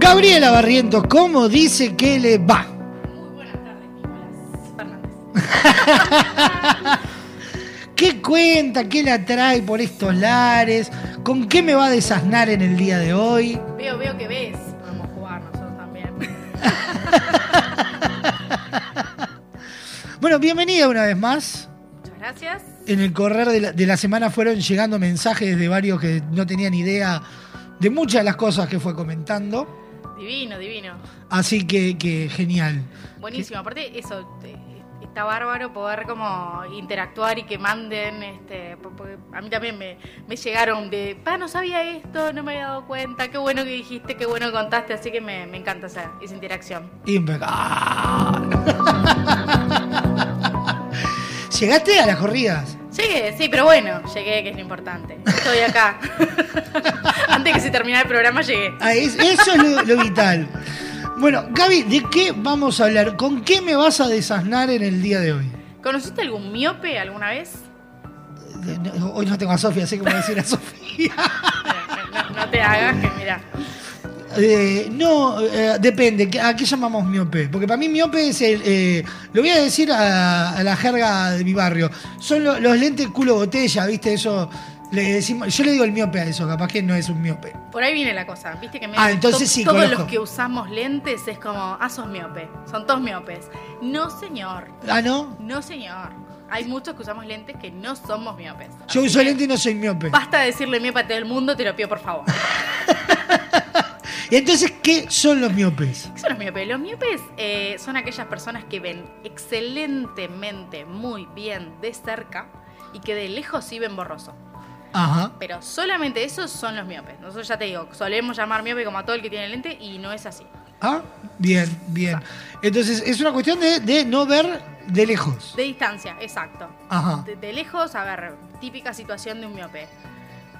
Gabriela Barrientos, ¿cómo dice que le va? ¿Qué cuenta? ¿Qué la trae por estos lares? ¿Con qué me va a desasnar en el día de hoy? Bienvenida una vez más. Muchas gracias. En el correr de la, de la semana fueron llegando mensajes de varios que no tenían idea de muchas de las cosas que fue comentando. Divino, divino. Así que, que genial. Buenísimo. Aparte, eso, está bárbaro poder como interactuar y que manden, este, porque a mí también me, me llegaron de, pa, no sabía esto, no me había dado cuenta, qué bueno que dijiste, qué bueno que contaste, así que me, me encanta esa, esa interacción. Impecable. ¿Llegaste a las corridas? Llegué, sí, pero bueno, llegué, que es lo importante. Estoy acá. Antes que se terminara el programa llegué. Ah, es- eso es lo, lo vital. Bueno, Gaby, ¿de qué vamos a hablar? ¿Con qué me vas a desasnar en el día de hoy? ¿Conociste algún miope alguna vez? No, Hoy no tengo a Sofía, así que voy a decir a Sofía. No, no te hagas que, mira. Eh, no, eh, depende. ¿qué- ¿A qué llamamos miope? Porque para mí miope es el. eh, lo voy a decir a, a la jerga de mi barrio. Son lo- los lentes culo botella, ¿viste? Eso. Le decimos, yo le digo el miope a eso, capaz que no es un miope. Por ahí viene la cosa, viste que me Ah, entonces sí, todos conozco. los que usamos lentes es como, ah, sos miope, son todos miopes. No, señor. Ah, ¿no? No, señor. Hay muchos que usamos lentes que no somos miopes. Yo uso lente y no soy miope. Basta de decirle miope a todo el mundo, te lo pido por favor. Y entonces, ¿qué son los miopes? ¿Qué son los miopes? Los miopes eh, son aquellas personas que ven excelentemente, muy bien de cerca y que de lejos sí ven borroso. Ajá. Pero solamente esos son los miopes. Nosotros ya te digo, solemos llamar miope como a todo el que tiene lente y no es así. Ah, bien, bien. Entonces, es una cuestión de, de no ver de lejos. De distancia, exacto. Ajá. De, de lejos, a ver, típica situación de un miope.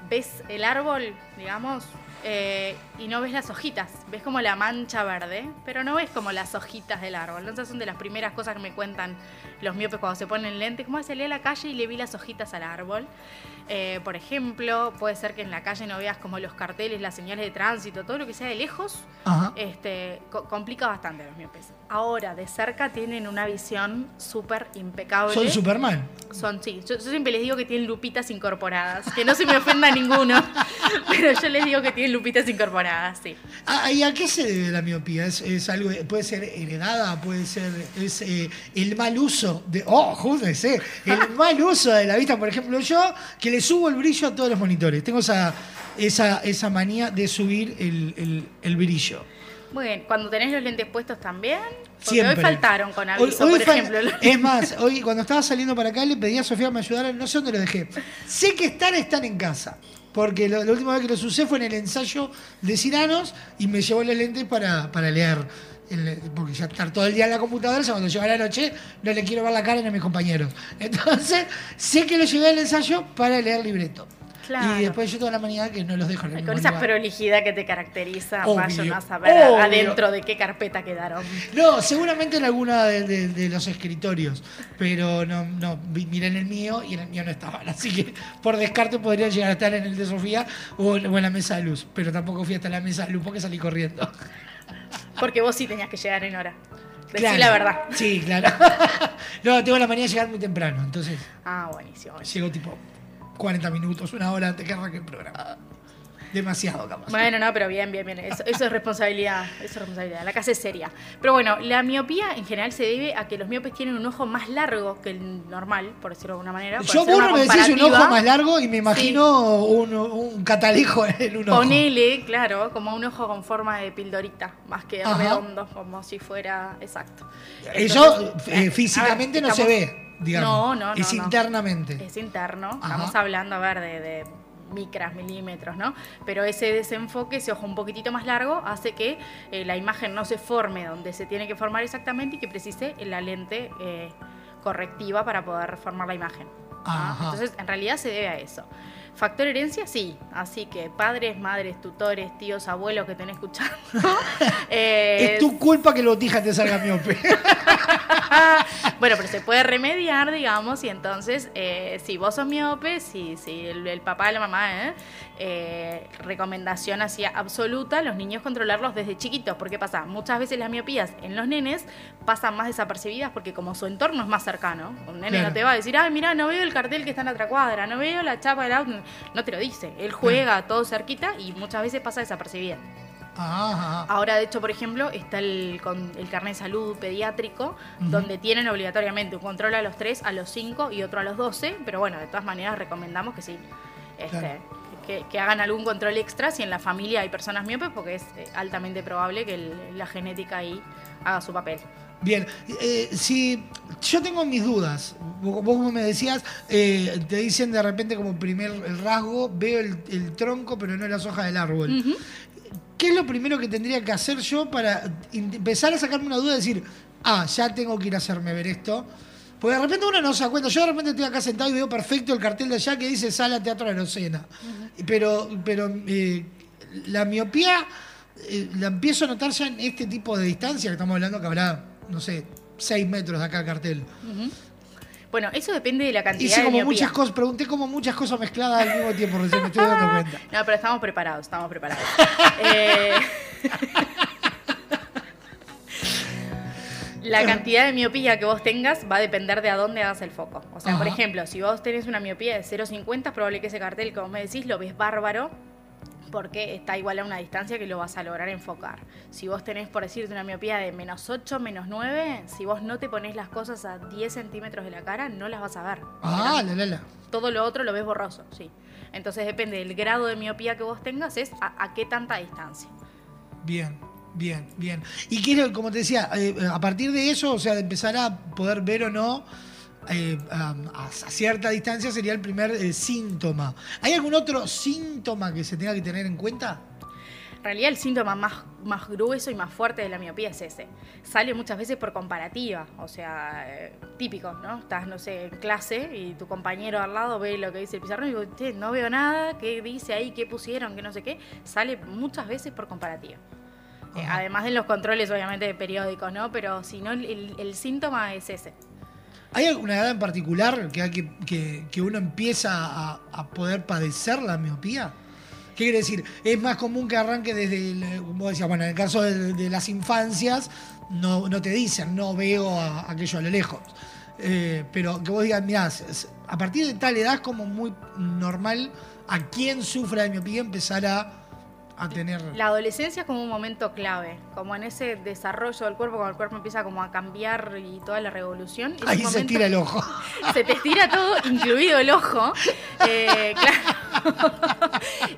Ves el árbol, digamos, eh, y no ves las hojitas. Ves como la mancha verde, pero no ves como las hojitas del árbol. Esas son de las primeras cosas que me cuentan los miopes cuando se ponen lentes. ¿Cómo salí a la calle y le vi las hojitas al árbol? Eh, por ejemplo, puede ser que en la calle no veas como los carteles, las señales de tránsito, todo lo que sea de lejos, Ajá. este, co- complica bastante a los miopes. Ahora, de cerca tienen una visión súper impecable. Son Superman. Son, sí. Yo, yo siempre les digo que tienen lupitas incorporadas. Que no se me ofenda ninguno. Pero yo les digo que tienen lupitas incorporadas, sí. Ah, ¿Y a qué se debe la miopía? ¿Es, es algo, puede ser heredada, puede ser es, eh, el mal uso de. ¡Oh, júdese! El mal uso de la vista. Por ejemplo, yo que le subo el brillo a todos los monitores. Tengo esa, esa, esa manía de subir el, el- el brillo. Muy bien. Cuando tenés los lentes puestos también. Porque Siempre. hoy faltaron con Hoy- aviso, hoy por ejemplo. Es más, hoy cuando estaba saliendo para acá le pedí a Sofía que me ayudara, no sé dónde lo dejé. Sé que están, están en casa. Porque lo- la última vez que los usé fue en el ensayo de Ciranos y me llevó los lentes para, para leer. Porque ya estar todo el día en la computadora, o sea, cuando llega la noche no le quiero ver la cara ni a mis compañeros. Entonces, sé que lo llevé al ensayo para leer libreto. Claro. Y después yo toda la mañana que no los dejo en el Con esa lugar. prolijidad que te caracteriza, Obvio, vayan a saber obvio. adentro de qué carpeta quedaron. No, seguramente en alguna de, de- de los escritorios, pero no, no, vi- miré en el mío y en el mío no estaban, así que por descarte podría llegar a estar en el de Sofía o en, o en la mesa de luz, pero tampoco fui hasta la mesa de luz porque salí corriendo. Porque vos sí tenías que llegar en hora. Decí Claro. la verdad. Sí, claro. no, tengo la manía de llegar muy temprano, entonces Ah, buenísimo. llego tipo 40 minutos, una hora antes que arranque el programa. Demasiado, capaz. Bueno, no, pero bien, bien, bien. Eso, eso es responsabilidad. Eso es responsabilidad. La casa es seria. Pero bueno, la miopía en general se debe a que los miopes tienen un ojo más largo que el normal, por decirlo de alguna manera. Yo burro me decís un ojo más largo y me imagino un, un catalejo en un ojo. Ponele, claro, como un ojo con forma de pildorita, más que Ajá. redondo, como si fuera exacto. Eso Entonces, eh, eh, físicamente ver, no se ve, digamos. No, no, no. Es no. internamente. Es interno. Ajá. Estamos hablando, a ver, de, de micras, milímetros, ¿no? Pero ese desenfoque, ese ojo un poquitito más largo, hace que eh, la imagen no se forme donde se tiene que formar exactamente y que precise la lente eh, correctiva para poder formar la imagen. Entonces, en realidad se debe a eso. Factor herencia, sí. Así que padres, madres, tutores, tíos, abuelos que estén escuchando. eh, Es tu culpa que el botija te salga miope. bueno, pero se puede remediar, digamos, y entonces, eh, si vos sos miope, si, si el, el papá, la mamá, ¿eh? Eh, recomendación así absoluta, los niños controlarlos desde chiquitos. porque pasa? Muchas veces las miopías en los nenes pasan más desapercibidas porque como su entorno es más cercano, un nene Claro. no te va a decir, ay, mira, no veo el cartel que está en la otra cuadra, no veo la chapa del auto, no te lo dice. Él juega todo cerquita y muchas veces pasa desapercibida. Ajá. Ahora, de hecho, por ejemplo, está el, con el carnet de salud pediátrico, donde tienen obligatoriamente un control a los 3, a los 5 y otro a los 12, pero bueno, de todas maneras recomendamos que sí, este, Claro. Que, que hagan algún control extra si en la familia hay personas miopes, porque es eh, altamente probable que el- la genética ahí haga su papel. Bien, eh, si yo tengo mis dudas, vos vos como me decías, eh, te dicen de repente como primer rasgo, veo el, el tronco pero no las hojas del árbol. ¿Qué es lo primero que tendría que hacer yo para empezar a sacarme una duda y decir, ah, ya tengo que ir a hacerme ver esto? Porque de repente uno no se da cuenta. Yo de repente estoy acá sentado y veo perfecto el cartel de allá que dice Sala Teatro de Arocena. Pero, pero eh, la miopía eh, la empiezo a notar ya en este tipo de distancia, que estamos hablando que habrá, no sé, 6 metros de acá el cartel. Bueno, eso depende de la cantidad Hice como muchas cosas, pregunté como muchas cosas mezcladas al mismo tiempo, recién me estoy dando cuenta. No, pero estamos preparados, estamos preparados. Eh, La cantidad de miopía que vos tengas va a depender de a dónde hagas el foco. O sea, por ejemplo, si vos tenés una miopía de 0,50, es probable que ese cartel, como me decís, lo ves bárbaro porque está igual a una distancia que lo vas a lograr enfocar. Si vos tenés, por decirte, una miopía de menos 8, menos 9, si vos no te pones las cosas a 10 centímetros de la cara, no las vas a ver. Ah, la, la, la. Todo lo otro lo ves borroso, sí. Entonces depende del grado de miopía que vos tengas, es a, a qué tanta distancia. Bien, bien, bien. Y quiero, como te decía, eh, a partir de eso, o sea, de empezar a poder ver o no eh, a, cierta distancia sería el primer eh, síntoma. ¿Hay algún otro síntoma que se tenga que tener en cuenta? En realidad el síntoma más, más grueso y más fuerte de la miopía es ese. Sale muchas veces por comparativa, o sea, eh, típico, ¿no? Estás, no sé, en clase y tu compañero al lado ve lo que dice el pizarrón y digo, "Che, no veo nada, ¿qué dice ahí? ¿Qué pusieron? ¿Qué no sé qué? Sale muchas veces por comparativa. Eh, además de los controles, obviamente, de periódicos, ¿no? Pero si no, el, síntoma es ese. ¿Hay alguna edad en particular que, que, que- uno empieza a, poder padecer la miopía? ¿Qué quiere decir? Es más común que arranque desde, el, como decía, bueno, en el caso de, las infancias, no, no te dicen, no veo a- aquello a lo lejos. Eh, pero que vos digas, mirá, a partir de tal edad es como muy normal a quien sufra de miopía empezar a, a tener... La adolescencia es como un momento clave, como en ese desarrollo del cuerpo, cuando el cuerpo empieza como a cambiar y toda la revolución. Ahí se momento- tira el ojo. Se te estira todo, incluido el ojo. eh, claro.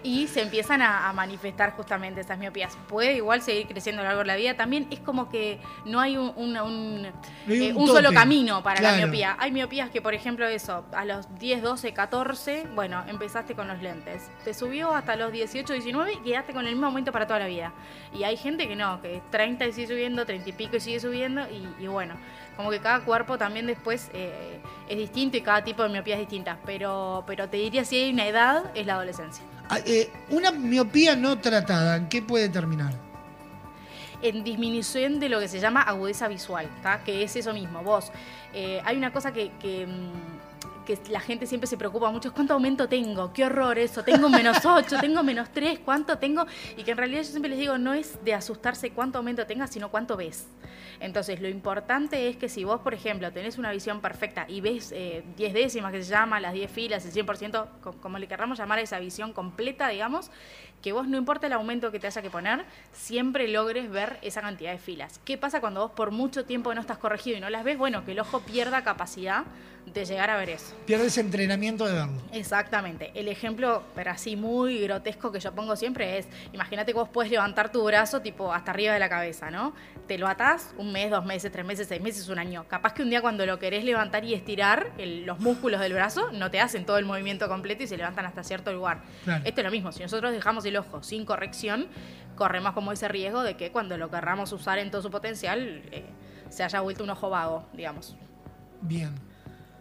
y se empiezan a, a manifestar justamente esas miopías. Puede igual seguir creciendo a lo largo de la vida. También es como que no hay un, un- un, No hay eh, un solo camino para la miopía. Hay miopías que, por ejemplo, eso, a los 10, 12, 14, bueno, empezaste con los lentes. Te subió hasta los 18, 19 y quedaste con el mismo aumento para toda la vida. Y hay gente que no, que 30 y sigue subiendo, 30 y pico y sigue subiendo. Y, y bueno, como que cada cuerpo también después eh, es distinto y cada tipo de miopía es distinta. Pero, pero te diría si hay una edad, es la adolescencia. Ah, eh, una miopía no tratada, ¿en qué puede terminar? en disminución de lo que se llama agudeza visual, ¿tá? que es eso mismo. Vos, eh, hay una cosa que, que, mm, que la gente siempre se preocupa mucho, cuánto aumento tengo, qué horror eso, tengo menos 8, tengo menos 3, cuánto tengo, y que en realidad yo siempre les digo, no es de asustarse cuánto aumento tengas, sino cuánto ves. Entonces, lo importante es que si vos, por ejemplo, tenés una visión perfecta y ves eh, 10 décimas, que se llama, las 10 filas, el 100%, co- como le querramos llamar a esa visión completa, digamos, que vos no importa el aumento que te haya que poner, siempre logres ver esa cantidad de filas. ¿Qué pasa cuando vos por mucho tiempo no estás corregido y no las ves? Bueno, que el ojo pierda capacidad de llegar a ver eso. Pierdes entrenamiento de verlo. Exactamente. El ejemplo, pero así muy grotesco que yo pongo siempre es, imagínate que vos puedes levantar tu brazo tipo hasta arriba de la cabeza, ¿no? Te lo atás un mes, dos meses, tres meses, seis meses, un año. Capaz que un día cuando lo querés levantar y estirar, el- los músculos del brazo no te hacen todo el movimiento completo y se levantan hasta cierto lugar. Claro. Esto es lo mismo, si nosotros dejamos el ojo sin corrección, corremos como ese riesgo de que cuando lo querramos usar en todo su potencial, eh, se haya vuelto un ojo vago, digamos. Bien,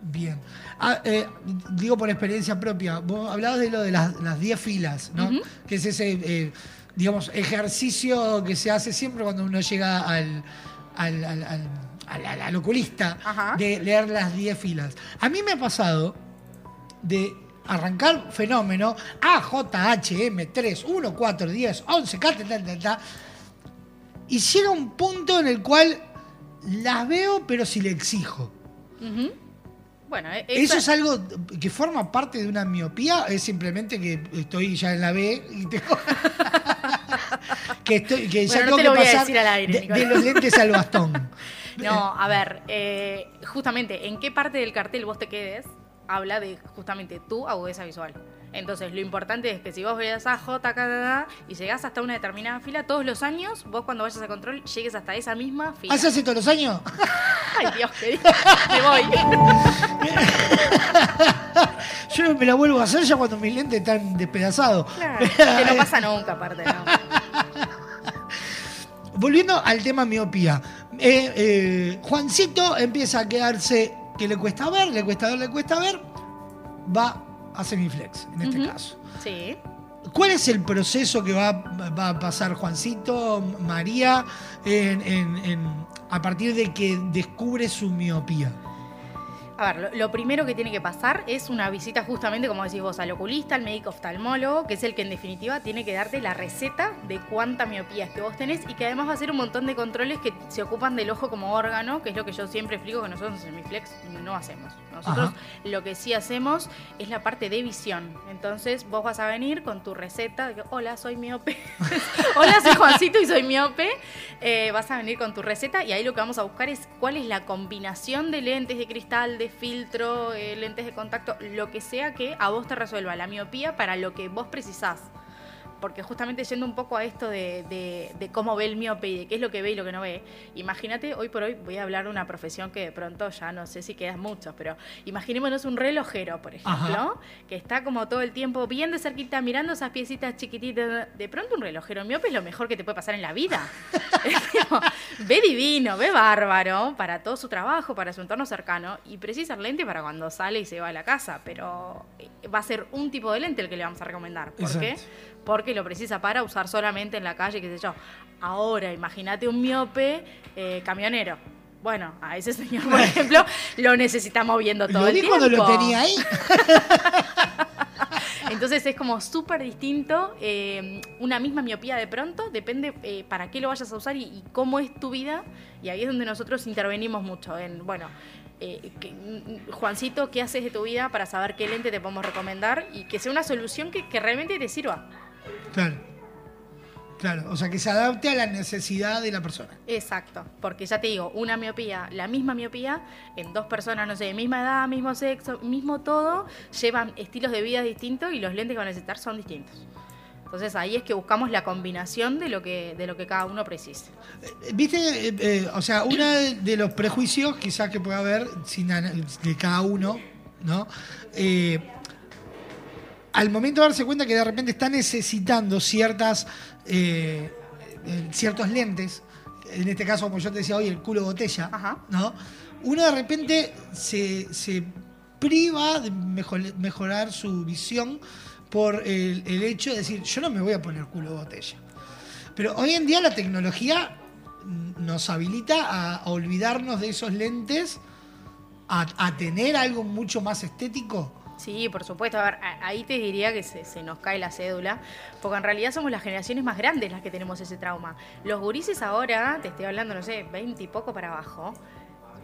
bien. Ah, eh, digo por experiencia propia, vos hablabas de lo de las, las 10 filas, ¿no? Que es ese, eh, digamos, ejercicio que se hace siempre cuando uno llega al, al, al- al- al- al- oculista, Ajá. de leer las 10 filas. A mí me ha pasado de arrancar fenómeno A, J, H, M, 3, 1, 4, 10, 11, K, ta, ta, ta, y llega un punto en el cual las veo, pero si le exijo. Ujú. Bueno, e- ¿Eso es algo que forma parte de una miopía? ¿Es simplemente que estoy ya en la B y tengo... que, estoy, que ya Bueno, no tengo te que lo voy a decir al aire, de los lentes al bastón? No, a ver, eh, justamente, ¿en qué parte del cartel vos te quedes? Habla de justamente tu agudeza visual. Entonces, lo importante es que si vos veas a J, y llegás hasta una determinada fila, todos los años, vos cuando vayas a control, llegues hasta esa misma fila. ¿Hace hace todos los años? Ay, Dios, querido, me voy. Yo me la vuelvo a hacer ya cuando mis lentes están despedazados. Claro, que no pasa nunca, aparte, ¿no? Volviendo al tema miopía. Eh, eh, Juancito empieza a quedarse que le cuesta ver, le cuesta ver, le cuesta ver. Va a semiflex, en este caso. Sí. ¿Cuál es el proceso que va, va a pasar Juancito, María, en- en- en- a partir de que descubre su miopía? A ver, lo, lo primero que tiene que pasar es una visita justamente, como decís vos, al oculista, al médico oftalmólogo, que es el que en definitiva tiene que darte la receta de cuánta miopía es que vos tenés y que además va a hacer un montón de controles que se ocupan del ojo como órgano, que es lo que yo siempre explico que nosotros en Semiflex no hacemos. Nosotros Ajá. lo que sí hacemos es la parte de visión. Entonces vos vas a venir con tu receta de que, hola, soy miope. hola, soy Juancito y soy miope. Eh, vas a venir con tu receta y ahí lo que vamos a buscar es cuál es la combinación de lentes de cristal, de filtro, eh, lentes de contacto, lo que sea que a vos te resuelva la miopía para lo que vos precisás. Porque justamente yendo un poco a esto de, de- de cómo ve el miope y de qué es lo que ve y lo que no ve, imagínate, hoy por hoy voy a hablar de una profesión que de pronto ya no sé si quedan muchos, pero imaginémonos un relojero, por ejemplo, Ajá. que está como todo el tiempo bien de cerquita mirando esas piecitas chiquititas. De pronto un relojero miope es lo mejor que te puede pasar en la vida. Ve divino, ve bárbaro para todo su trabajo, para su entorno cercano y precisa el lente para cuando sale y se va a la casa, pero eh, va a ser un tipo de lente el que le vamos a recomendar. ¿Por qué? Porque lo precisa para usar solamente en la calle, qué sé yo. Ahora, imagínate un miope eh, camionero. Bueno, a ese señor, por ejemplo, lo necesitamos viendo todo Lo el tiempo. cuando lo tenía ahí. Entonces es como súper distinto. eh, una misma miopía de pronto, depende eh, para qué lo vayas a usar y, y cómo es tu vida. Y ahí es donde nosotros intervenimos mucho en, bueno, eh, que- mm, Juancito, ¿qué haces de tu vida para saber qué lente te podemos recomendar y que sea una solución que, que realmente te sirva? Claro. Claro, o sea, que se adapte a la necesidad de la persona. Exacto, porque ya te digo, una miopía, la misma miopía, en dos personas, no sé, misma edad, mismo sexo, mismo todo, llevan estilos de vida distintos y los lentes que van a necesitar son distintos. Entonces ahí es que buscamos la combinación de lo que, de lo que cada uno precise. Eh, Viste, Eh, eh, o sea, uno de los prejuicios quizás que pueda haber sin de cada uno, ¿no? Eh, al momento de darse cuenta que de repente está necesitando ciertas eh, eh, ciertos lentes, en este caso, como yo te decía hoy, el culo botella, ¿no? Uno de repente se, se priva de mejor- mejorar su visión por el, el hecho de decir, yo no me voy a poner culo botella. Pero hoy en día la tecnología nos habilita a, a olvidarnos de esos lentes, a, a tener algo mucho más estético. Sí, por supuesto. A ver, ahí te diría que se, se nos cae la cédula, porque en realidad somos las generaciones más grandes las que tenemos ese trauma. Los gurises ahora, te estoy hablando, no sé, 20 y poco para abajo,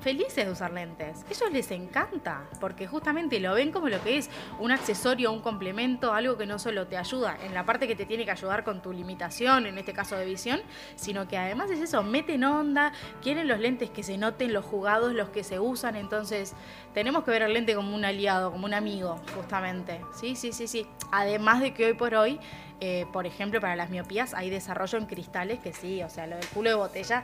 felices de usar lentes. Ellos les encanta, porque justamente lo ven como lo que es un accesorio, un complemento, algo que no solo te ayuda en la parte que te tiene que ayudar con tu limitación, en este caso de visión, sino que además es eso, meten onda, quieren los lentes que se noten, los jugados, los que se usan, entonces tenemos que ver el lente como un aliado, como un amigo, justamente. Sí, sí, sí, sí. Además de que hoy por hoy, eh, por ejemplo, para las miopías hay desarrollo en cristales que sí, o sea, lo del culo de botella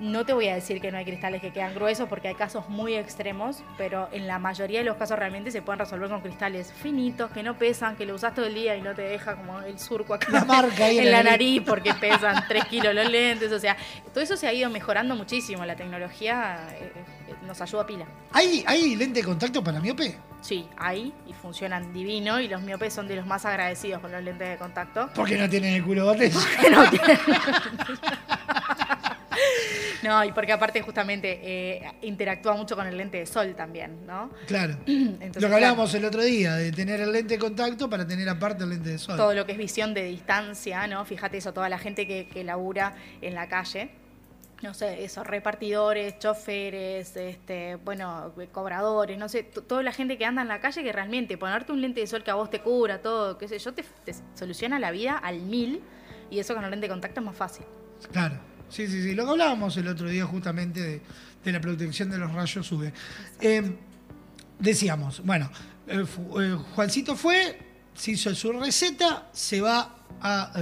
no te voy a decir que no hay cristales que quedan gruesos porque hay casos muy extremos, pero en la mayoría de los casos realmente se pueden resolver con cristales finitos, que no pesan, que lo usas todo el día y no te deja como el surco acá La marca ahí en en la la nariz. nariz porque pesan 3 kilos los lentes. O sea, todo eso se ha ido mejorando muchísimo. La tecnología eh, eh, nos ayuda a pila. ¿Hay, ¿Hay lente de contacto para miope? Sí, hay y funcionan divino y los miopes son de los más agradecidos con los lentes de contacto. Porque no tienen el culo botella. No, y porque aparte justamente eh, interactúa mucho con el lente de sol también, ¿no? Claro. Entonces, lo que hablábamos el otro día, de tener el lente de contacto para tener aparte el lente de sol. todo lo que es visión de distancia, ¿no? Fíjate eso, toda la gente que, que labura en la calle. No sé, esos repartidores, choferes, este, bueno, cobradores, no sé, toda la gente que anda en la calle que realmente ponerte un lente de sol que a vos te cubra, todo, qué sé yo, te, te soluciona la vida al mil y eso con el lente de contacto es más fácil. Claro. Sí, sí, sí. Lo que hablábamos el otro día justamente de, de la protección de los rayos UV. Eh, decíamos, bueno, eh, eh, Juancito fue, se hizo su receta, se va a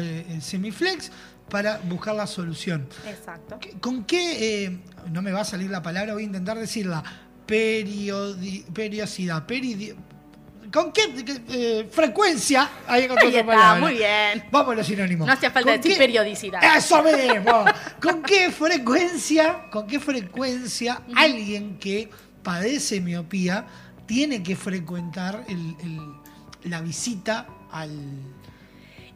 Semiflex para buscar la solución. Exacto. ¿Con qué, no me va a salir la palabra, voy a intentar decirla, periodi- periodicidad, peridi- ¿con qué eh, frecuencia? Ahí encontré Ahí otra está, palabra. muy bien. Vamos a los sinónimos. No hacía falta ¿Con decir qué- periodicidad. Eso mismo. ¿Con qué frecuencia, con qué frecuencia alguien que padece miopía tiene que frecuentar el- el- la visita al,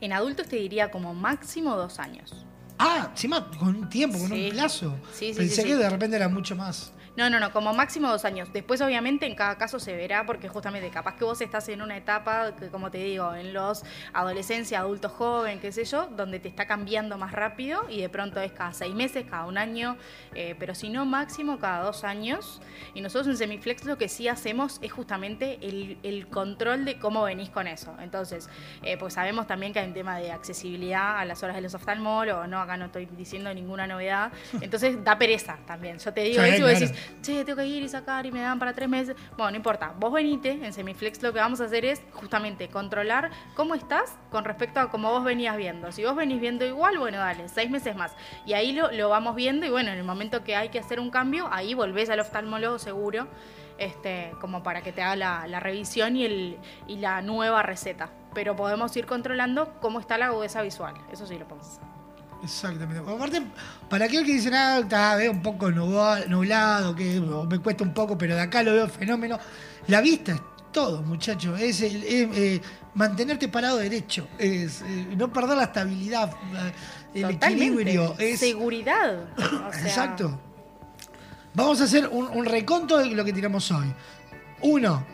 En adultos te diría como máximo dos años. Ah, encima con un tiempo, con Sí. un plazo. Sí, sí, Pensé sí, que sí. de repente era mucho más. No, no, no, como máximo dos años. Después, obviamente, en cada caso se verá, porque justamente capaz que vos estás en una etapa, que, como te digo, en los adolescencia, adulto joven, qué sé yo, donde te está cambiando más rápido y de pronto es cada seis meses, cada un año, eh, pero si no, máximo cada dos años. Y nosotros en Semiflex lo que sí hacemos es justamente el, el control de cómo venís con eso. Entonces, eh, pues sabemos también que hay un tema de accesibilidad a las horas de los oftalmólogos, no, acá no estoy diciendo ninguna novedad. Entonces, da pereza también. Yo te digo Sí, eso y vos claro. decís, che, tengo que ir y sacar y me dan para tres meses. Bueno, no importa. Vos venite, en Semiflex lo que vamos a hacer es justamente controlar cómo estás con respecto a cómo vos venías viendo. Si vos venís viendo igual, bueno, dale, seis meses más. Y ahí lo, lo vamos viendo y bueno, en el momento que hay que hacer un cambio, ahí volvés al oftalmólogo seguro, este, como para que te haga la, revisión y, el, y la nueva receta. Pero podemos ir controlando cómo está la agudeza visual. Eso sí lo podemos hacer. Exactamente. Aparte, para aquel que dice, nada, está, veo un poco nubla- nublado, que me cuesta un poco, pero de acá lo veo fenómeno. La vista es todo, muchacho. Es, eh, mantenerte parado derecho, es eh, no perder la estabilidad, eh, el Totalmente. equilibrio. Es, Seguridad. O sea, Exacto. Vamos a hacer un, un reconto de lo que tiramos hoy. Uno,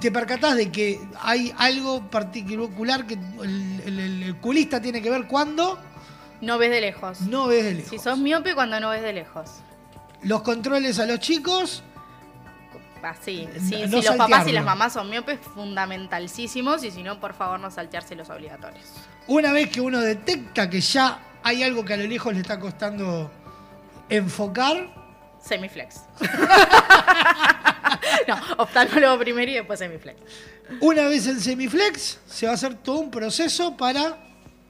te percatás de que hay algo particular que el, el- el culista tiene que ver cuando No ves de lejos. no ves de lejos. Si sos miope cuando no ves de lejos. Los controles a los chicos, Así, No- sí, no si los papás y las mamás son miopes, fundamentalísimos. Y si no, por favor, no salteárselos obligatorios. una vez que uno detecta que ya hay algo que a lo lejos le está costando enfocar, Semiflex. no, oftalmólogo primero y después semiflex. Una vez en Semiflex, se va a hacer todo un proceso para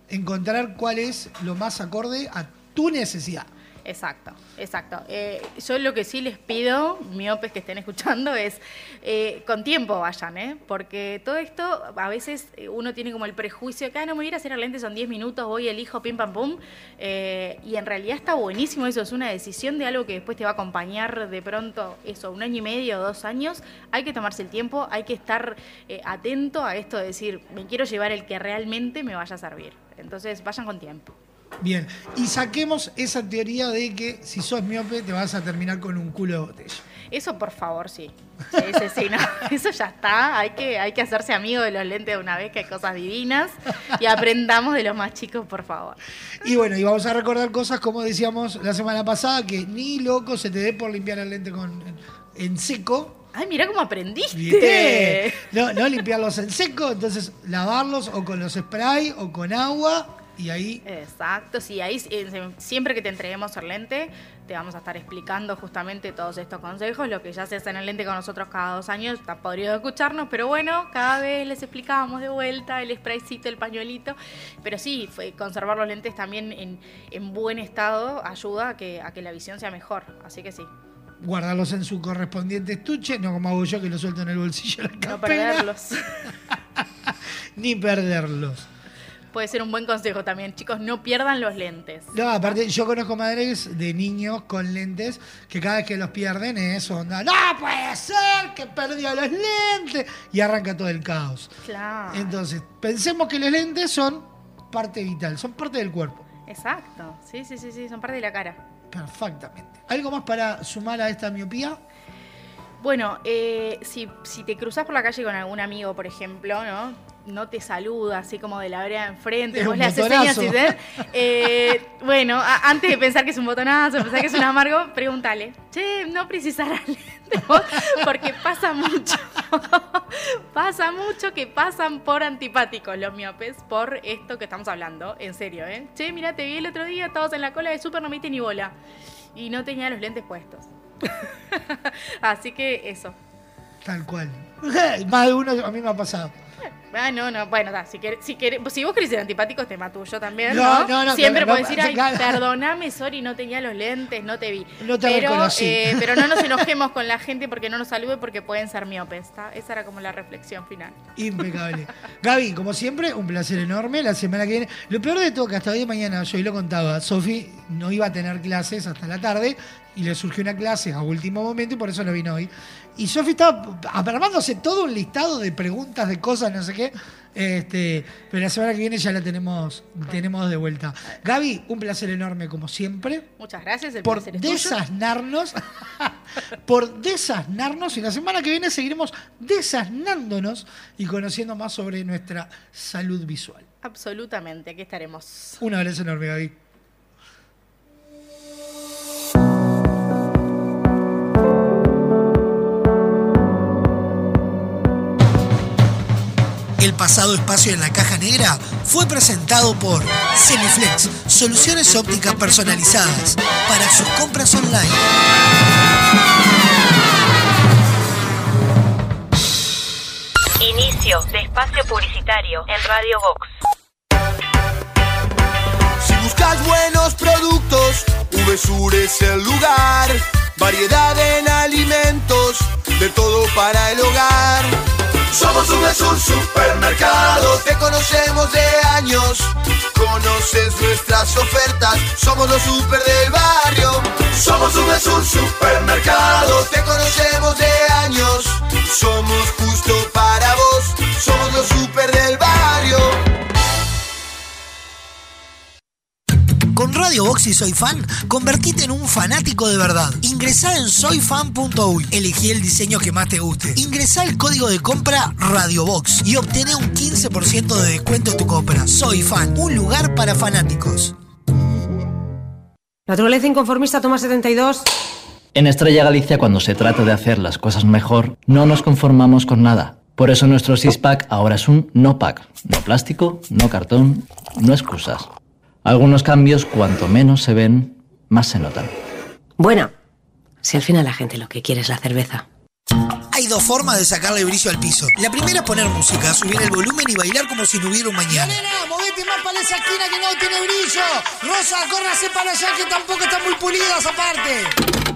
encontrar cuál es lo más acorde a tu necesidad. Exacto, exacto. Eh, yo lo que sí les pido, miopes que estén escuchando, es eh, con tiempo vayan, ¿eh? Porque todo esto, a veces eh, uno tiene como el prejuicio que, ah, no me voy a ir a hacer lentes, son 10 minutos, voy, elijo, pim, pam, pum. Eh, y en realidad está buenísimo eso, es una decisión de algo que después te va a acompañar de pronto, eso, un año y medio, dos años. Hay que tomarse el tiempo, hay que estar eh, atento a esto de decir, me quiero llevar el que realmente me vaya a servir. Entonces, vayan con tiempo. Bien, y saquemos esa teoría de que si sos miope te vas a terminar con un culo de botella. Eso por favor, sí. Sí, sí, sí, no. Eso ya está. Hay que, hay que hacerse amigo de los lentes de una vez, que hay cosas divinas. Y aprendamos de los más chicos, por favor. Y bueno, y vamos a recordar cosas como decíamos la semana pasada, que ni loco se te dé por limpiar el lente con, en, seco. Ay, mira cómo aprendiste. ¿Viste? No, no limpiarlos en seco, entonces lavarlos o con los spray o con agua y ahí Exacto, sí, ahí eh, siempre que te entreguemos el lente, te vamos a estar explicando justamente todos estos consejos. Lo que ya se hace en el lente con nosotros cada dos años, está podrido escucharnos, pero bueno, cada vez les explicábamos de vuelta el spraycito, el pañuelito. Pero sí, fue- conservar los lentes también en, en buen estado ayuda a que, a que la visión sea mejor. Así que sí, guardarlos en su correspondiente estuche, no como hago yo que lo suelto en el bolsillo de la no campera, perderlos. ni perderlos. Puede ser un buen consejo también, chicos, no pierdan los lentes. No, aparte, yo conozco madres de niños con lentes que cada vez que los pierden es onda, ¡No puede ser que perdió los lentes! Y arranca todo el caos. Claro. Entonces, pensemos que los lentes son parte vital, son parte del cuerpo. Exacto, sí, sí, sí, sí, son parte de la cara. Perfectamente. ¿Algo más para sumar a esta miopía? Bueno, eh, si, si te cruzas por la calle con algún amigo, por ejemplo, ¿no? No te saluda así como de la vereda enfrente, Es vos le haces señas y te- eh, bueno, a- antes de pensar que es un botonazo, pensar que es un amargo, pregúntale, che, no precisarás lentes vos?", porque pasa mucho, pasa mucho que pasan por antipáticos los miopes por esto que estamos hablando, en serio, ¿eh? Che, mira, te vi el otro día, estabas en la cola de súper, no me diste ni bola, y no tenía los lentes puestos. Así que eso. Tal cual. Más de uno a mí me ha pasado. Ah, no, no, bueno, da, si, vos querés ser antipático, te mato yo también, No, ¿no? no, no, Siempre claro, puedes no, decir, ay, claro. perdoname, sorry, no tenía los lentes, no te vi. No te pero, reconocí. eh, pero no nos enojemos con la gente porque no nos salude porque pueden ser miopes, ¿está? Esa era como la reflexión final. Impecable. Gaby, como siempre, un placer enorme. La semana que viene. Lo peor de todo, que hasta hoy de mañana, yo hoy lo contaba, Sofi no iba a tener clases hasta la tarde y le surgió una clase a último momento y por eso no vino hoy. Y Sofi estaba armándose todo un listado de preguntas, de cosas, no sé qué. Este, pero la semana que viene ya la tenemos, tenemos de vuelta. Gaby, un placer enorme como siempre. Muchas gracias, el por placer desasnarnos, por desasnarnos y la semana que viene seguiremos desasnándonos y conociendo más sobre nuestra salud visual. Absolutamente, aquí estaremos. Un abrazo enorme, Gaby. El pasado espacio en la caja negra fue presentado por Semiflex, soluciones ópticas personalizadas para sus compras online. Inicio de espacio publicitario en Radio Vox. Si buscas buenos productos, VSUR es el lugar. Variedad en alimentos, de todo para el hogar. Somos VSUR Supermercado, te conocemos de años. Conoces nuestras ofertas, somos los super del barrio. Somos VSUR Supermercado, te conocemos de años. Somos justo para vos, somos los super del barrio. Con Radio Box y Soy Fan, convertite en un fanático de verdad. Ingresá en soyfan.uy, elegí el diseño que más te guste. Ingresá el código de compra Radio Box y obtené un 15% de descuento en tu compra. Soy Fan, un lugar para fanáticos. Naturaleza inconformista, toma 72. En Estrella Galicia, cuando se trata de hacer las cosas mejor, no nos conformamos con nada. Por eso nuestro six-pack ahora es un no-pack. No plástico, no cartón, no excusas. Algunos cambios, cuanto menos se ven, más se notan. Bueno, si al final la gente lo que quiere es la cerveza. Hay dos formas de sacarle brillo al piso. La primera es poner música, subir el volumen y bailar como si no hubiera un mañana. Nena, movete más para esa esquina que no tiene brillo. Rosa, córrase para allá que tampoco está muy pulida esa parte.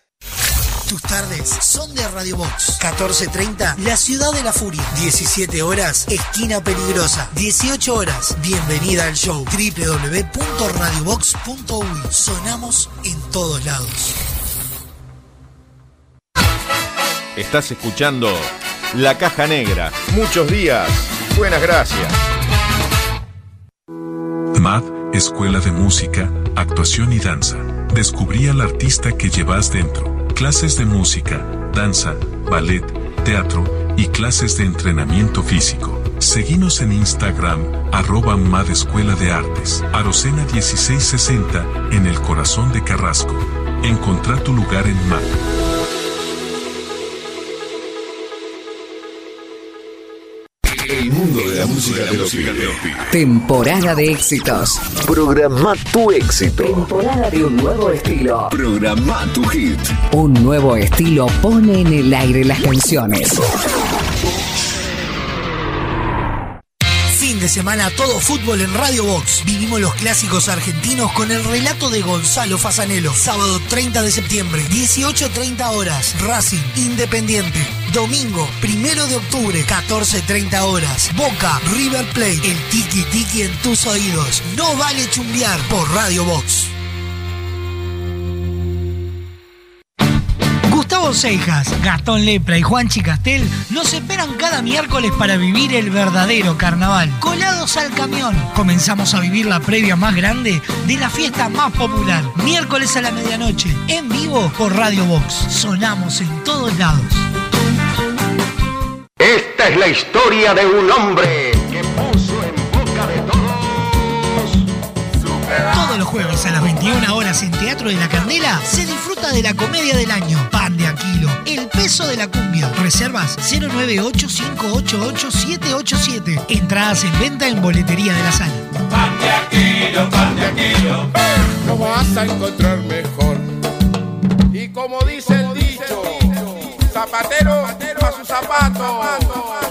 Tus tardes son de Radio Box. 14.30, La Ciudad de la Furia. 17 horas, Esquina Peligrosa. 18 horas, bienvenida al show. www.radiobox.uy. Sonamos en todos lados. Estás escuchando La Caja Negra. Muchos días. Buenas gracias. MAD, Escuela de Música, Actuación y Danza. Descubrí al artista que llevas dentro. Clases de música, danza, ballet, teatro y clases de entrenamiento físico. Seguinos en Instagram, arroba MAD Escuela de Artes. Arocena 1660, en el corazón de Carrasco. Encontrá tu lugar en MAD. El mundo música te lo pide. Temporada de éxitos. Programa tu éxito. Temporada de un nuevo estilo. Programa tu hit. Un nuevo estilo pone en el aire las canciones. De semana todo fútbol en Radio Box. Vivimos los clásicos argentinos con el relato de Gonzalo Fasanelo. Sábado 30 de septiembre, 18.30 horas. Racing Independiente. Domingo, primero de octubre, 14.30 horas. Boca, River Plate, el tiki tiki en tus oídos. No vale chumbear por Radio Box. Gastón Lepra y Juan Chicastel nos esperan cada miércoles para vivir el verdadero carnaval. Colados al camión, comenzamos a vivir la previa más grande de la fiesta más popular. Miércoles a la medianoche, en vivo por Radio Box. Sonamos en todos lados. Esta es la historia de un hombre jueves a las 21 horas en Teatro de la Candela se disfruta de la comedia del año, Pan de Aquilo, El peso de la cumbia. Reservas 098-588-787. Entradas en venta en boletería de la sala. Pan de Aquilo, pan de Aquilo. No vas a encontrar mejor. Y como dice el dicho, zapatero a su zapato. Y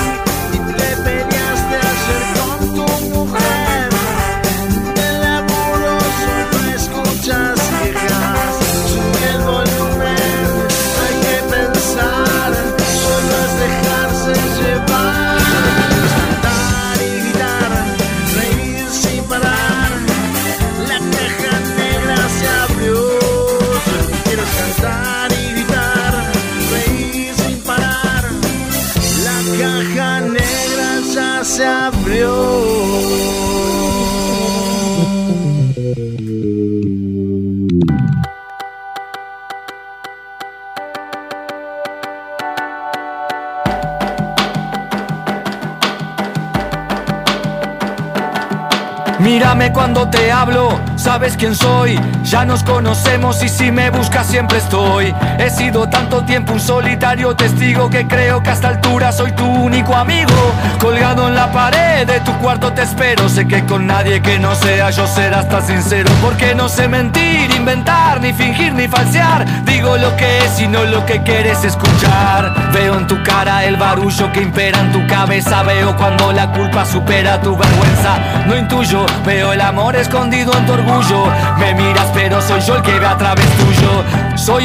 Mírame cuando te hablo, sabes quién soy. Ya nos conocemos y si me buscas siempre estoy. He sido tanto tiempo un solitario testigo que creo que a esta altura soy tu único amigo. Colgado en la pared de tu cuarto te espero. Sé que con nadie que no sea yo serás tan sincero. Porque no sé mentir, inventar, ni fingir, ni falsear. Digo lo que es y no lo que quieres escuchar. Veo en tu cara el barullo que impera en tu cabeza. Veo cuando la culpa supera tu vergüenza. No intuyo, veo el amor escondido en tu orgullo. Me miras, pero soy yo el que ve a través tuyo.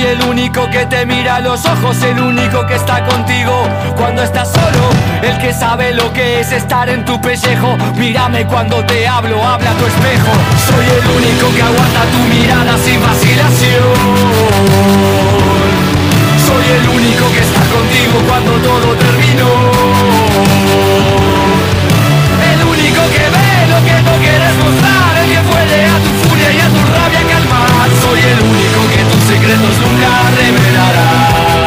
El único que te mira a los ojos, el único que está contigo cuando estás solo. El que sabe lo que es estar en tu pellejo. Mírame cuando te hablo, habla tu espejo. Soy el único que aguanta tu mirada sin vacilación. Soy el único que está contigo cuando todo terminó. El único que ve lo que no quieres mostrar El que puede a tu Soy el único que tus secretos nunca revelará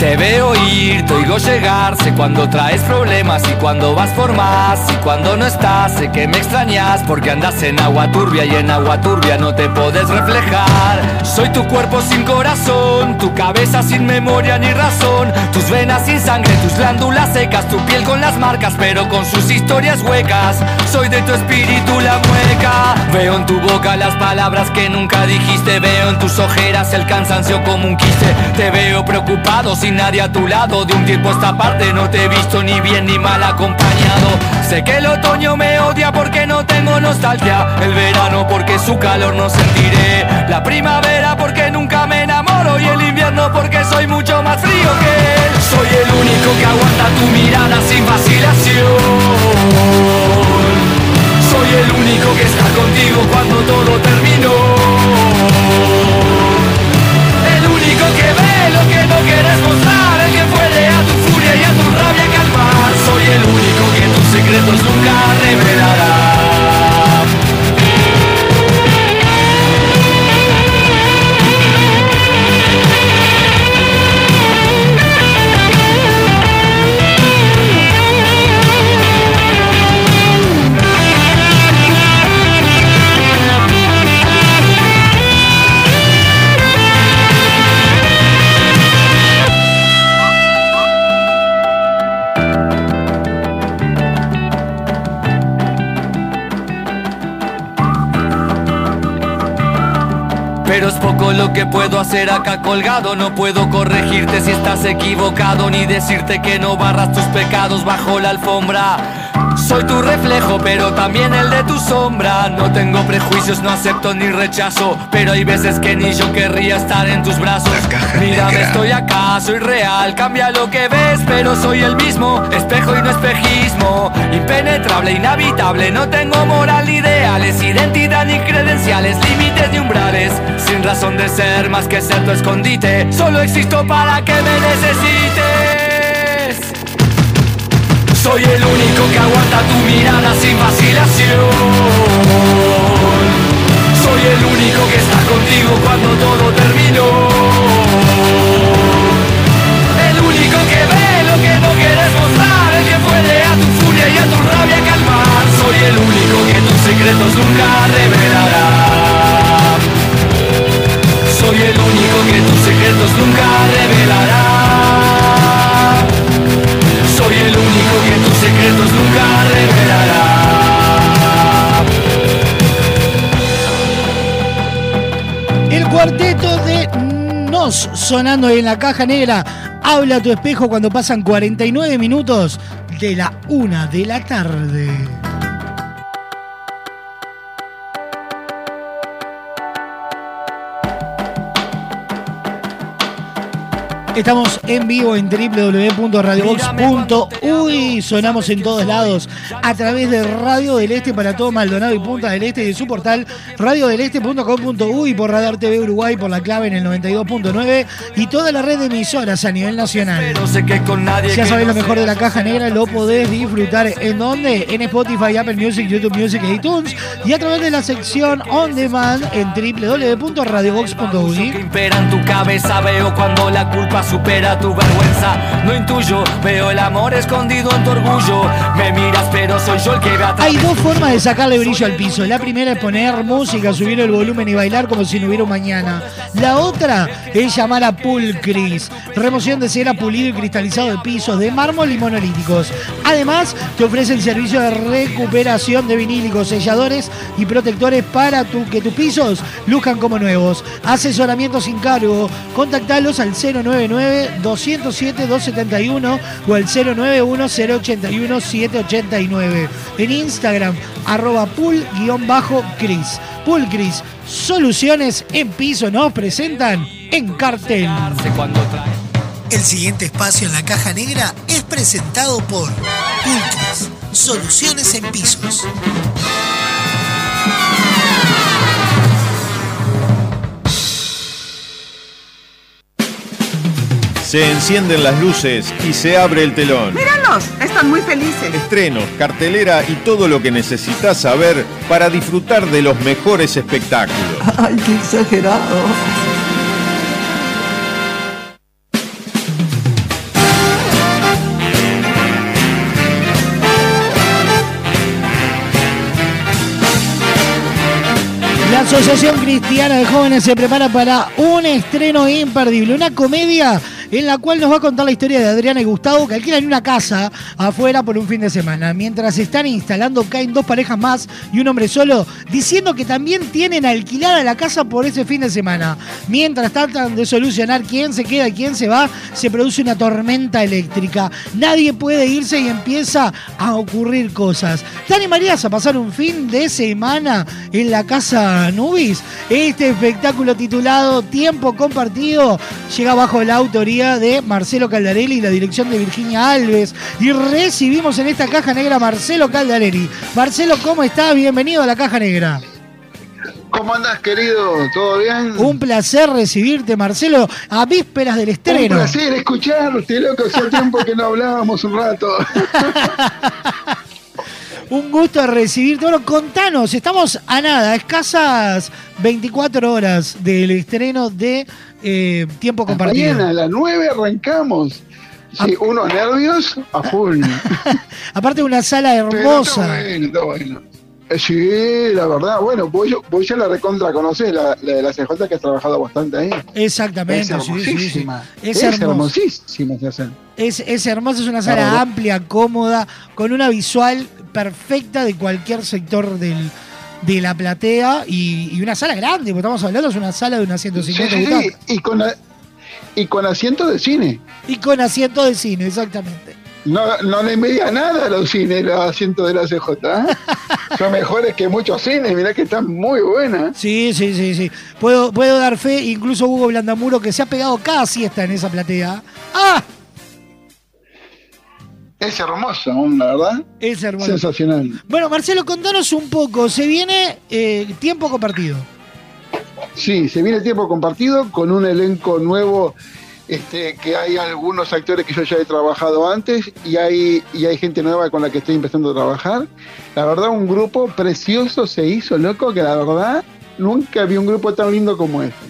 Te veo ir, te oigo llegar Sé cuando traes problemas y cuando vas por más Y cuando no estás, sé que me extrañas Porque andas en agua turbia y en agua turbia no te puedes reflejar. Soy tu cuerpo sin corazón, tu cabeza sin memoria ni razón Tus venas sin sangre, tus glándulas secas Tu piel con las marcas pero con sus historias huecas. Soy de tu espíritu la mueca Veo en tu boca las palabras que nunca dijiste Veo en tus ojeras el cansancio como un quiste. Te veo preocupado nadie a tu lado. De un tiempo a esta parte no te he visto ni bien ni mal acompañado. Sé que el otoño me odia porque no tengo nostalgia. El verano porque su calor no sentiré. La primavera porque nunca me enamoro. Y el invierno porque soy mucho más frío que él. Soy el único que aguanta tu mirada sin vacilación. Soy el único que está contigo cuando todo terminó único que ve lo que no quieres mostrar El que puede a tu furia y a tu rabia calmar. Soy el único que tus secretos nunca revelará Pero es poco lo que puedo hacer acá colgado. No puedo corregirte si estás equivocado, ni decirte que no barras tus pecados bajo la alfombra. Soy tu reflejo, pero también el de tu sombra. No tengo prejuicios, no acepto ni rechazo. Pero hay veces que ni yo querría estar en tus brazos. Mírame, estoy acá, soy real. Cambia lo que ves, pero soy el mismo. Espejo y no espejismo. Impenetrable, inhabitable. No tengo moral ideales, identidad ni credenciales, límites ni umbrales. Sin razón de ser más que ser tu escondite. Solo existo para que me necesites. Soy el único que aguanta tu mirada sin vacilación. Soy el único que está contigo cuando todo terminó. El único que ve lo que no quieres mostrar, el que puede a tu furia y a tu rabia calmar. Soy el único que tus secretos nunca revelará. Soy el único que tus secretos nunca revelará. Secretos nunca revelará. El cuarteto de Nos sonando en la caja negra. Habla tu espejo cuando pasan 49 minutos de la una de la tarde. Estamos en vivo en www.radiobox.uy. Sonamos en todos lados a través de Radio del Este para todo Maldonado y Punta del Este y de su portal radiodeleste.com.uy por Radar TV Uruguay por la clave en el 92.9 y toda la red de emisoras a nivel nacional. Ya no lo mejor de la caja negra, lo podés disfrutar en donde? En Spotify, Apple Music, YouTube Music e iTunes y a través de la sección On Demand en www.radiobox.uy. que impera en tu cabeza veo cuando la culpa supera tu vergüenza no intuyo veo el amor escondido en tu orgullo me miras pero soy yo el que ve Hay dos formas de sacarle brillo al piso. La primera es poner música, subir el volumen y bailar como si no hubiera un mañana. La otra es llamar a Pulcris, remoción de cera pulido y cristalizado de pisos de mármol y monolíticos. Además, te ofrece el servicio de recuperación de vinílicos, selladores y protectores para que tus pisos luzcan como nuevos. Asesoramiento sin cargo. Contactalos al 099-207-271 o al 091-081-789. En Instagram, arroba pool-cris. Poolcris, soluciones en piso nos presentan en cartel. El siguiente espacio en la caja negra es presentado por Pulcris, soluciones en pisos. Se encienden las luces y se abre el telón. Míralos, están muy felices. Estrenos, cartelera y todo lo que necesitas saber para disfrutar de los mejores espectáculos. Ay, qué exagerado. La Asociación Cristiana de Jóvenes se prepara para un estreno imperdible, una comedia en la cual nos va a contar la historia de Adriana y Gustavo que alquilan una casa afuera por un fin de semana. Mientras están instalando caen dos parejas más y un hombre solo diciendo que también tienen alquilada la casa por ese fin de semana. Mientras tratan de solucionar quién se queda y quién se va, se produce una tormenta eléctrica. Nadie puede irse y empieza a ocurrir cosas. ¿Te animarías a pasar un fin de semana en la casa Nubis? Este espectáculo titulado Tiempo Compartido llega bajo la autoría de Marcelo Caldarelli y la dirección de Virginia Alves. Y recibimos en esta caja negra a Marcelo Caldarelli. Marcelo, ¿cómo estás? Bienvenido a la caja negra. ¿Cómo andás, querido? ¿Todo bien? Un placer recibirte, Marcelo, a vísperas del Un estreno. placer escucharte, loco. Hacía tiempo que no hablábamos un rato. Un gusto recibirte. Bueno, contanos, estamos a nada, escasas 24 horas del estreno de eh, Tiempo Compartido. Mañana a las 9 arrancamos. Sí, unos nervios a full. Aparte, una sala Pero hermosa. Está bueno, está bueno. Eh, Sí, la verdad. Bueno, vos, vos ya la recontra conocés, la, la de la CJ que has trabajado bastante ahí. Exactamente, Es sí, sí, sí. hermosísima. Es Es, hermosísima. Es, es hermosa, es una sala Claro. amplia, cómoda, con una visual perfecta de cualquier sector del, de la platea y, y una sala grande, porque estamos hablando es una sala de unas Sí, 150 sí, sí, butacas. y con, y con asiento de cine. Y con asiento de cine, exactamente. No, no le media nada a los cines, los asientos de la CJ. ¿eh? Son mejores que muchos cines, mirá que están muy buenas. Sí, sí, sí, sí. Puedo, puedo dar fe, incluso Hugo Blandamuro, que se ha pegado cada siesta en esa platea. ¡Ah! Es hermoso, la verdad. Es hermoso. Sensacional. Bueno, Marcelo, contanos un poco. Se viene eh, tiempo compartido. Sí, se viene tiempo compartido con un elenco nuevo. Este, que hay algunos actores que yo ya he trabajado antes y hay, y hay gente nueva con la que estoy empezando a trabajar. La verdad, un grupo precioso se hizo, loco, que la verdad nunca vi un grupo tan lindo como este,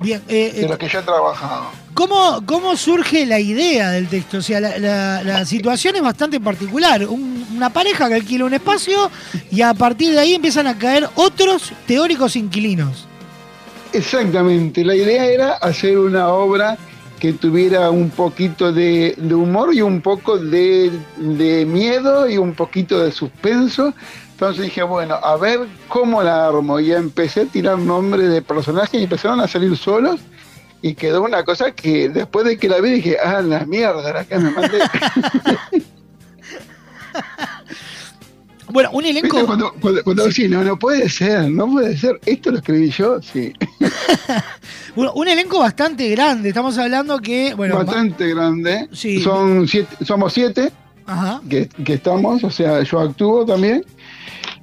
Bien, eh, de eh, los que yo he trabajado. ¿Cómo, ¿cómo surge la idea del texto? O sea, la, situación es bastante particular. Un- una pareja que alquila un espacio y a partir de ahí empiezan a caer otros teóricos inquilinos. Exactamente, la idea era hacer una obra que tuviera un poquito de, de humor y un poco de, de miedo y un poquito de suspenso. Entonces dije, bueno, a ver cómo la armo. Y empecé a tirar nombres de personajes y empezaron a salir solos. Y quedó una cosa que después de que la vi dije, ah, la mierda, la que me mandé. Bueno, un elenco. ¿Viste? Cuando, cuando, cuando decís, no, no puede ser, no puede ser. Esto lo escribí yo, sí. Bueno, un elenco bastante grande. Estamos hablando que, bueno, Bastante grande. Sí. Son siete, somos siete. Ajá. que, que estamos, o sea, yo actúo también.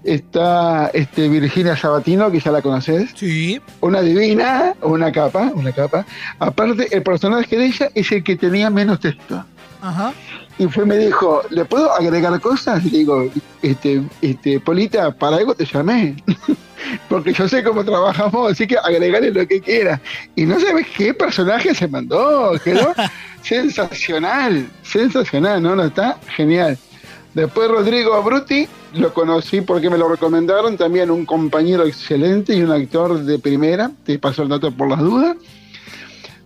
Está este, Virginia Sabatino, que ya la conoces. Sí. Una divina, una capa, una capa. Aparte, el personaje de ella es el que tenía menos texto. Ajá. Y fue, me dijo, ¿le puedo agregar cosas? Le digo, este, este, Polita, para algo te llamé. Porque yo sé cómo trabajamos, así que agregale lo que quiera. Y no sabes qué personaje se mandó, quedó sensacional, sensacional, ¿no? No está genial. Después Rodrigo Bruti, lo conocí porque me lo recomendaron, también un compañero excelente y un actor de primera, te paso el dato por las dudas.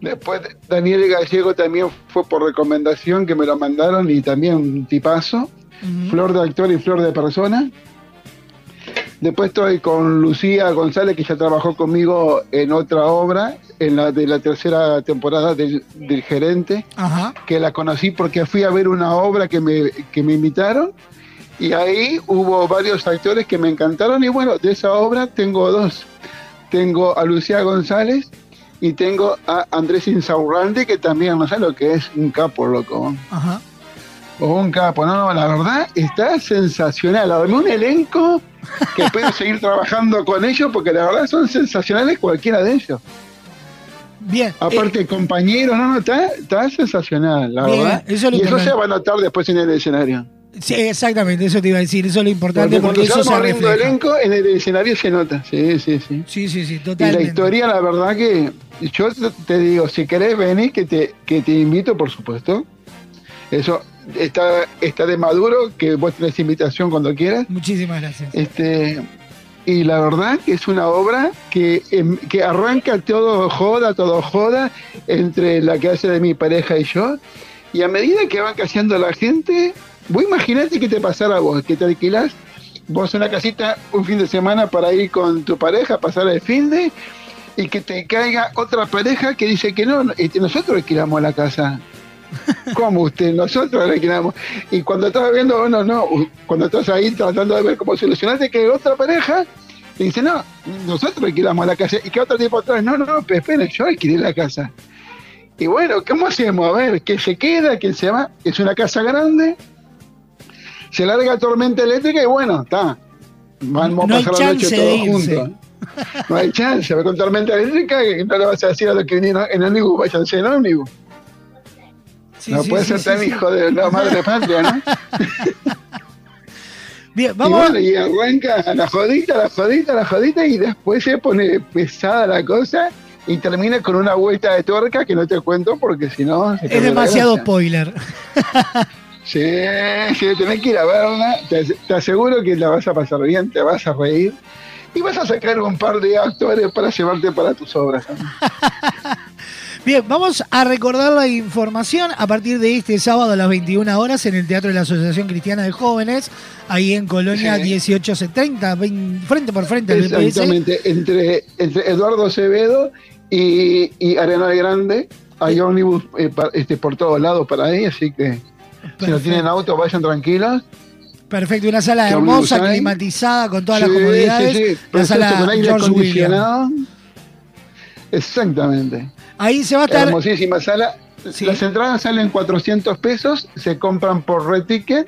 Después Daniel Gallego también fue por recomendación que me lo mandaron y también un tipazo. Flor de actor y flor de persona. Después estoy con Lucía González, que ya trabajó conmigo en otra obra, en la de la tercera temporada del, del gerente, Ajá. que la conocí porque fui a ver una obra que me, que me invitaron. Y ahí hubo varios actores que me encantaron. Y bueno, de esa obra tengo dos. Tengo a Lucía González y tengo a Andrés Insaurralde, que también no sé lo que es un capo, loco. Ajá. O un capo, no, no, la verdad está sensacional. Armé un elenco que puedo seguir trabajando con ellos porque la verdad son sensacionales cualquiera de ellos. Bien. Aparte, compañeros, no, no, está, está sensacional, la Bien, verdad. eso y eso se va a notar después en el escenario. Sí, exactamente, eso te iba a decir, eso es lo importante Porque porque, cuando eso se refleja. elenco, en el escenario se nota. Sí, sí, sí. Sí, sí, sí, Y la totalmente. historia, la verdad que yo te digo, si querés venir, que te, que te invito, por supuesto. Eso está, está de maduro, que vos tenés invitación cuando quieras. Muchísimas gracias. Este, y la verdad que es una obra que, em, que arranca todo joda, todo joda, entre la que hace de mi pareja y yo. Y a medida que van cayendo la gente, vos imaginate que te pasara a vos, que te alquilás vos una casita un fin de semana para ir con tu pareja, pasar el fin de, y que te caiga otra pareja que dice que no, este, nosotros alquilamos la casa. ¿Cómo usted? Nosotros la alquilamos. Y cuando estás viendo, no, no, cuando estás ahí tratando de ver cómo solucionarte, que otra pareja te dice, no, nosotros alquilamos la casa. Y que otro tipo atrás, no, no, no, pero esperen, yo alquilé la casa. Y bueno, ¿cómo hacemos? A ver, ¿quién se queda? ¿Quién se va? Es una casa grande, se larga tormenta eléctrica y bueno, está. Vamos No a pasar la noche de todos juntos. No hay chance, con tormenta eléctrica y no le vas a decir a los que vinieron en ómnibus, váyanse en ómnibus. Sí, no sí, puede sí, ser tan hijo de la madre patria, ¿no? Bien, Y vamos. bueno, y arranca la jodita, la jodita, la jodita, y después se pone pesada la cosa y termina con una vuelta de tuerca que no te cuento porque si no. Es demasiado spoiler. Sí, sí, tenés que ir a verla. Te, te aseguro que la vas a pasar bien, te vas a reír y vas a sacar un par de actores para llevarte para tus obras. Bien, vamos a recordar la información a partir de este sábado a las 21 horas en el Teatro de la Asociación Cristiana de Jóvenes, ahí en Colonia Sí. 1870, vein- frente por frente. Exactamente, entre, entre Eduardo Acevedo y, y Arenal Grande. Hay ómnibus eh, pa- este, por todos lados para ahí, así que si no tienen auto, vayan tranquilos. Perfecto, una sala ¿Qué hermosa, climatizada, con todas Sí, las comodidades. sí, sí, sala con aire George William. acondicionado. Exactamente. Ahí se va a estar. Hermosísima sala. Las entradas salen 400 pesos, se compran por Red Ticket.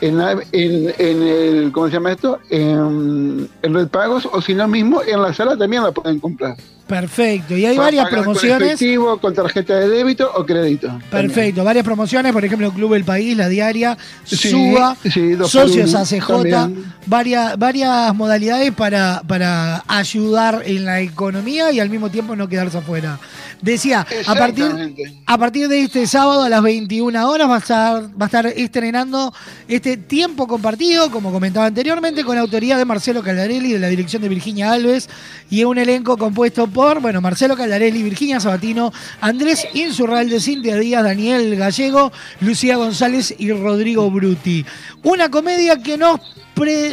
En, la- en- en el, ¿cómo se llama esto? En, en Red Pagos, o si no mismo, en la sala también la pueden comprar. Perfecto, y hay varias pagar Con promociones. efectivo, con tarjeta de débito o crédito. Perfecto, varias promociones, por ejemplo, Club El País, La Diaria, Sí, Suba, sí, Socios uno ACJ, también. varias, varias modalidades para, para ayudar en la economía y al mismo tiempo no quedarse afuera. Decía, a partir, a partir de este sábado a las 21 horas va a estar, va a estar estrenando este tiempo compartido, como comentaba anteriormente, con la autoría de Marcelo Caldarelli, de la dirección de Virginia Alves, y un elenco compuesto por, bueno, Marcelo Caldarelli, Virginia Sabatino, Andrés Insurralde, Cintia Díaz, Daniel Gallego, Lucía González y Rodrigo Bruti. Una comedia que nos,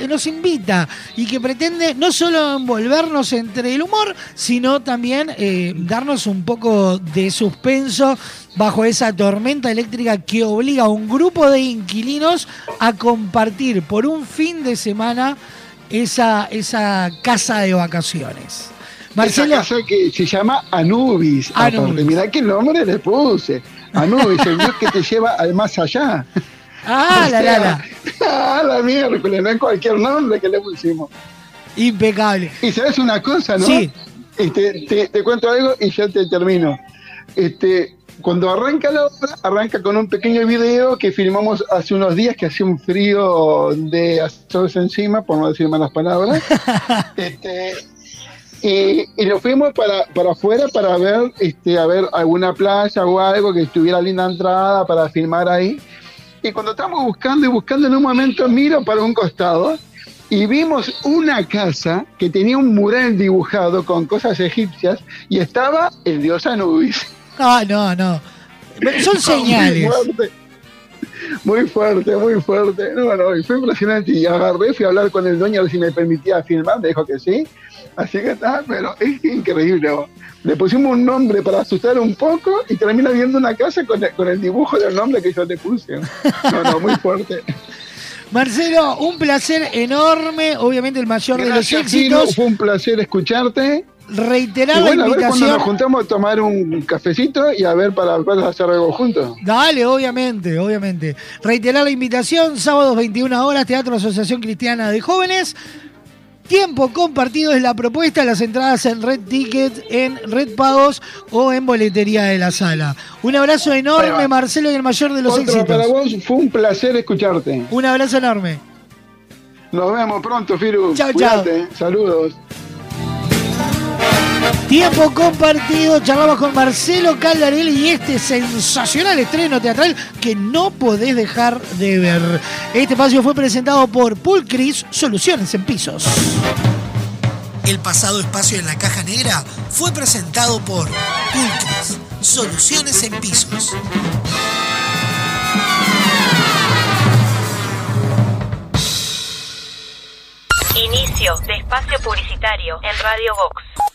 nos invita y que pretende no solo envolvernos entre el humor, sino también eh, darnos un poco de suspenso bajo esa tormenta eléctrica que obliga a un grupo de inquilinos a compartir por un fin de semana esa, esa casa de vacaciones. Marcelo, Esa casa que se llama Anubis. Anubis. Aparte, mirá qué nombre le puse. Anubis, el dios que te lleva al más allá. Ah, O la, la, sea, la. Ah, la miércoles, no es cualquier nombre que le pusimos. Impecable. Y sabes una cosa, ¿no? Sí. Este, te, te cuento algo y ya te termino. Este, cuando arranca la obra, arranca con un pequeño video que filmamos hace unos días que hacía un frío de hacerse encima, por no decir malas palabras. este, y, y nos fuimos para, para afuera para ver, este, a ver alguna playa o algo que estuviera linda entrada para filmar ahí. Y cuando estamos buscando y buscando en un momento, miro para un costado y vimos una casa que tenía un mural dibujado con cosas egipcias y estaba el dios Anubis. Ah, no, no. Son señales. Muy fuerte, muy fuerte, muy fuerte. No, no, y fue impresionante. Y agarré, fui a hablar con el dueño a ver si me permitía filmar, me dijo que sí. Así que está, pero es increíble. Le pusimos un nombre para asustar un poco y termina viendo una casa con el, con el dibujo del nombre que yo le puse. No, no, muy fuerte. Marcelo, un placer enorme, obviamente el mayor de los éxitos. fue un placer escucharte. Reiterar bueno, la a ver cuando invitación. nos juntamos a tomar un cafecito y a ver para, para hacer algo juntos. Dale, obviamente, obviamente. Reiterar la invitación, sábados 21 horas, Teatro Asociación Cristiana de Jóvenes. Tiempo compartido es la propuesta, las entradas en Red Ticket, en Red Pagos o en boletería de la sala. Un abrazo enorme. Marcelo, y el mayor de los Otro éxitos. para vos, fue un placer escucharte. Un abrazo enorme. Nos vemos pronto, Firu. Chao, Cuídate. Saludos. Tiempo compartido, charlamos con Marcelo Caldarelli y este sensacional estreno teatral que no podés dejar de ver. Este espacio fue presentado por Pulcris Soluciones en Pisos. El pasado espacio en la caja negra fue presentado por Pulcris, Soluciones en Pisos. Inicio de espacio publicitario en Radio Vox.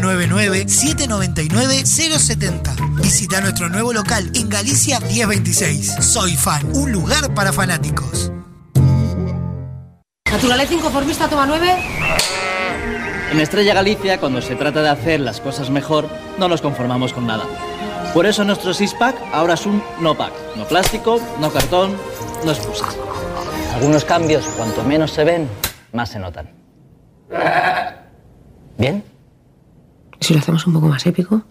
099-799-070. Visita nuestro nuevo local en Galicia 1026. Soy Fan, un lugar para fanáticos. Naturaleza inconformista toma 9. En Estrella Galicia, cuando se trata de hacer las cosas mejor, no nos conformamos con nada. Por eso nuestro six-pack ahora es un no-pack. No plástico, no cartón, no excusas. Algunos cambios, cuanto menos se ven, más se notan. ¿Bien? Si lo hacemos un poco más épico.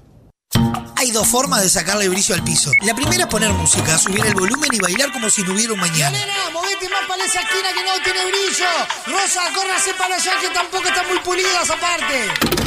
Hay dos formas de sacarle brillo al piso. La primera es poner música, subir el volumen y bailar como si no hubiera un mañana. Nena, movete más para esa esquina que no tiene brillo. Rosa, córrase para allá que tampoco están muy pulidas aparte.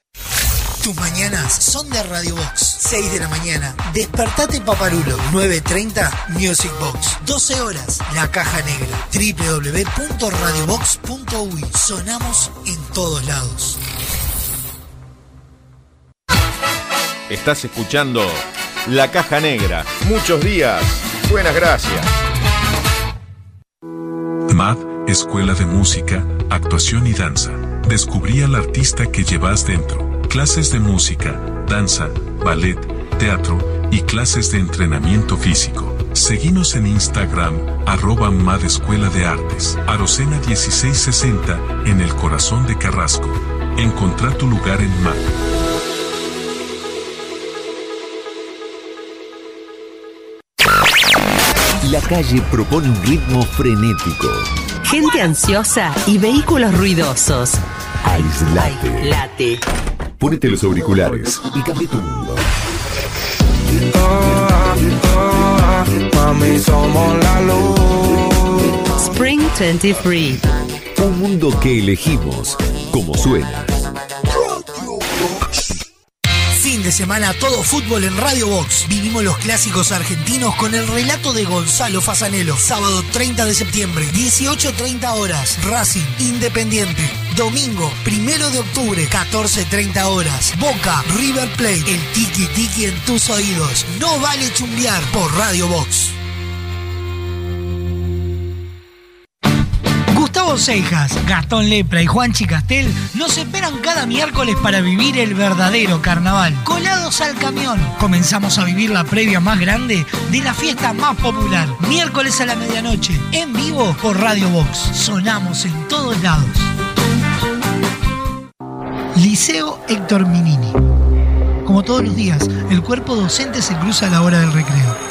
Tus mañanas son de Radio Box. 6 de la mañana. Despertate Paparulo. 9.30 Music Box. 12 horas. La Caja Negra. www.radiobox.uy. Sonamos en todos lados. Estás escuchando La Caja Negra. Muchos días. Buenas gracias. MAD, Escuela de Música, Actuación y Danza. Descubrí al artista que llevas dentro. Clases de música, danza, ballet, teatro y clases de entrenamiento físico. Seguinos en Instagram, arroba MAD Escuela de Artes, Arocena 1660, en el corazón de Carrasco. Encontrá tu lugar en MAD. La calle propone un ritmo frenético. Gente ansiosa y vehículos ruidosos. Aislate. Late. Ponete los auriculares y cambia tu mundo. Spring 23. Un mundo que elegimos como suena. Fin de semana todo fútbol en Radio Box. Vivimos los clásicos argentinos con el relato de Gonzalo Fasanelo. Sábado 30 de septiembre, 18.30 horas. Racing Independiente. Domingo, primero de octubre, 14.30 horas. Boca, River Plate. El tiki tiki en tus oídos. No vale chumbear por Radio Box. Gustavo Cejas, Gastón Lepra y Juan Chicastel nos esperan cada miércoles para vivir el verdadero carnaval. Colados al camión. Comenzamos a vivir la previa más grande de la fiesta más popular. Miércoles a la medianoche, en vivo por Radio Box. Sonamos en todos lados. Liceo Héctor Minini. Como todos los días, el cuerpo docente se cruza a la hora del recreo.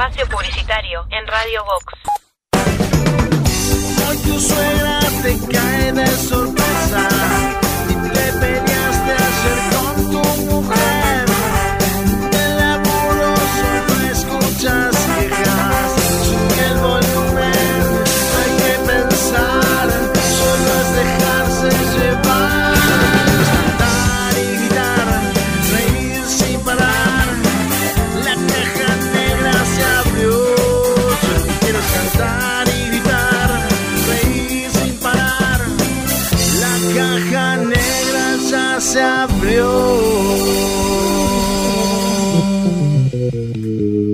Espacio publicitario en Radio Vox. Hoy tu suegra te cae de sorpresa y te peleaste ayer Nunca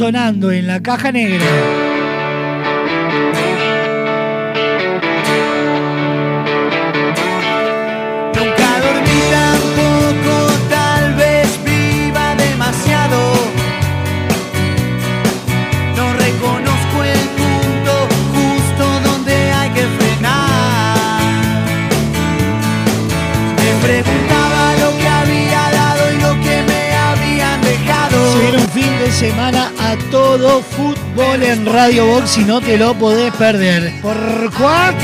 sonando en la caja negra. Nunca dormí tampoco, tal vez viva demasiado. No reconozco el punto justo donde hay que frenar. Me preguntaba lo que había dado y lo que me habían dejado. Se viene un fin de semana todo fútbol en Radio Box y no te lo podés perder. ¿Por cuál?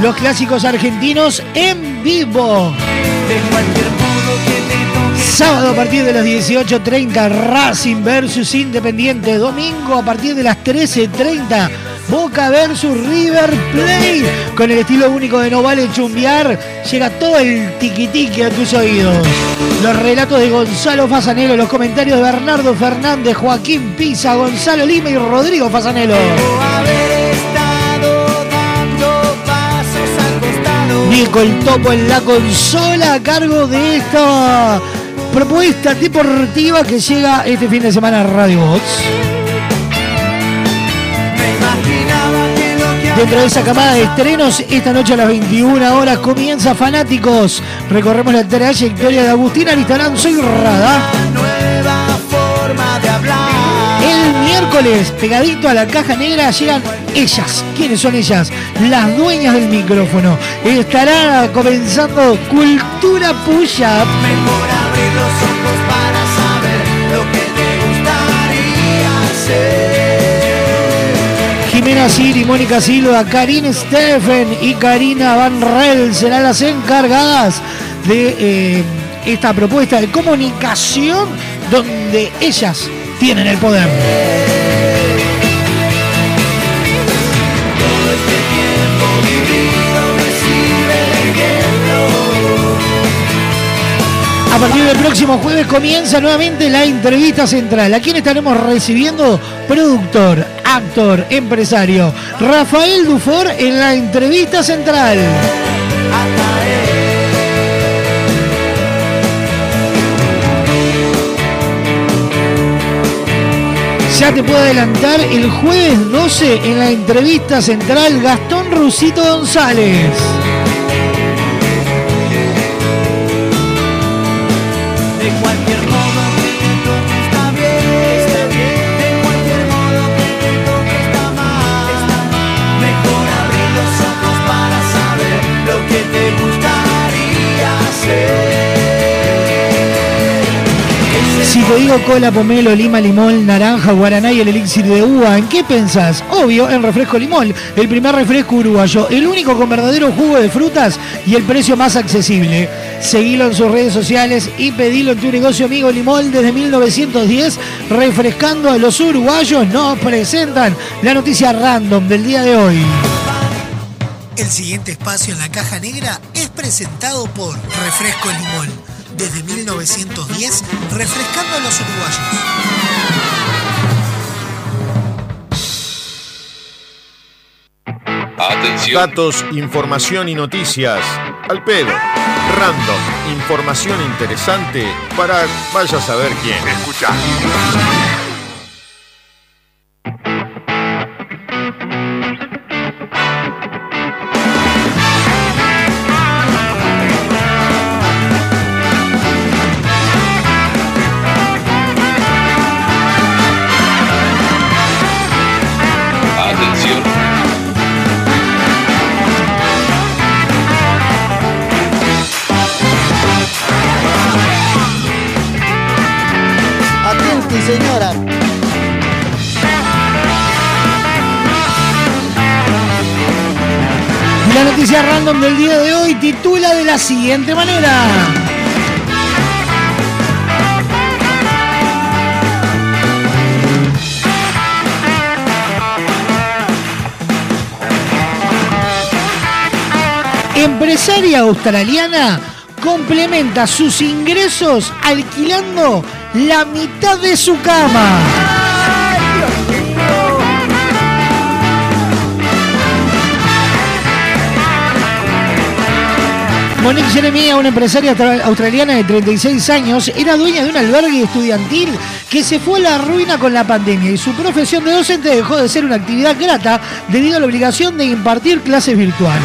Los clásicos argentinos en vivo. Sábado a partir de las 18.30 Racing versus Independiente. Domingo a partir de las 13.30 Boca versus River Plate. Con el estilo único de No Vale Chumbiar llega todo el tiquitiqui a tus oídos. Los relatos de Gonzalo Fasanelo, los comentarios de Bernardo Fernández, Joaquín Pisa, Gonzalo Lima y Rodrigo Fasanelo. Nico el Topo en la consola a cargo de esta propuesta deportiva que llega este fin de semana a Radio Box. Dentro de esa camada de estrenos, esta noche a las 21 horas comienza Fanáticos. Recorremos la trayectoria de Agustín Aristarán, soy Rada. Nueva forma de hablar. El miércoles, pegadito a la caja negra, llegan ellas. ¿Quiénes son ellas? Las dueñas del micrófono. Estará comenzando Cultura Push-Up. Jimena Siri, Mónica Silva, Karine Steffen y Karina Van Rel serán las encargadas de eh, esta propuesta de comunicación donde ellas tienen el poder. A partir del próximo jueves comienza nuevamente la entrevista central. ¿A quién estaremos recibiendo? Productor, actor, empresario. Rafael Dufor en la entrevista central. Ya te puedo adelantar el jueves 12 en la entrevista central Gastón Rusito González. Digo cola, pomelo, lima, limón, naranja, guaraná y el elixir de uva, ¿en qué pensás? Obvio, en refresco limón, el primer refresco uruguayo, el único con verdadero jugo de frutas y el precio más accesible. Seguilo en sus redes sociales y pedilo en tu negocio amigo Limón desde 1910, refrescando a los uruguayos. Nos presentan la noticia random del día de hoy. El siguiente espacio en la caja negra es presentado por Refresco Limón. Desde 1910, refrescando a los uruguayos. Atención. Datos, información y noticias. Al pedo. Random. Información interesante para vaya a saber quién. Escucha. Titula de la siguiente manera. Empresaria australiana complementa sus ingresos alquilando la mitad de su cama. Monique Jeremia, una empresaria tra- australiana de 36 años, era dueña de un albergue estudiantil que se fue a la ruina con la pandemia y su profesión de docente dejó de ser una actividad grata debido a la obligación de impartir clases virtuales.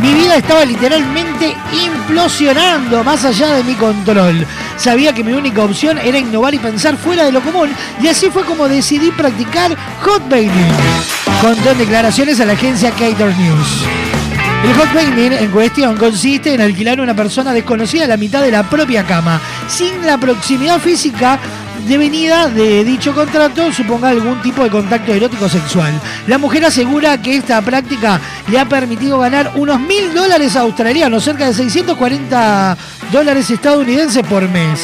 Mi vida estaba literalmente implosionando más allá de mi control. Sabía que mi única opción era innovar y pensar fuera de lo común y así fue como decidí practicar hotbaiting. Contó en declaraciones a la agencia Cater News. El hotbaiting en cuestión consiste en alquilar a una persona desconocida a la mitad de la propia cama, sin la proximidad física devenida de dicho contrato suponga algún tipo de contacto erótico sexual. La mujer asegura que esta práctica le ha permitido ganar unos mil dólares australianos, cerca de 640 dólares estadounidenses por mes.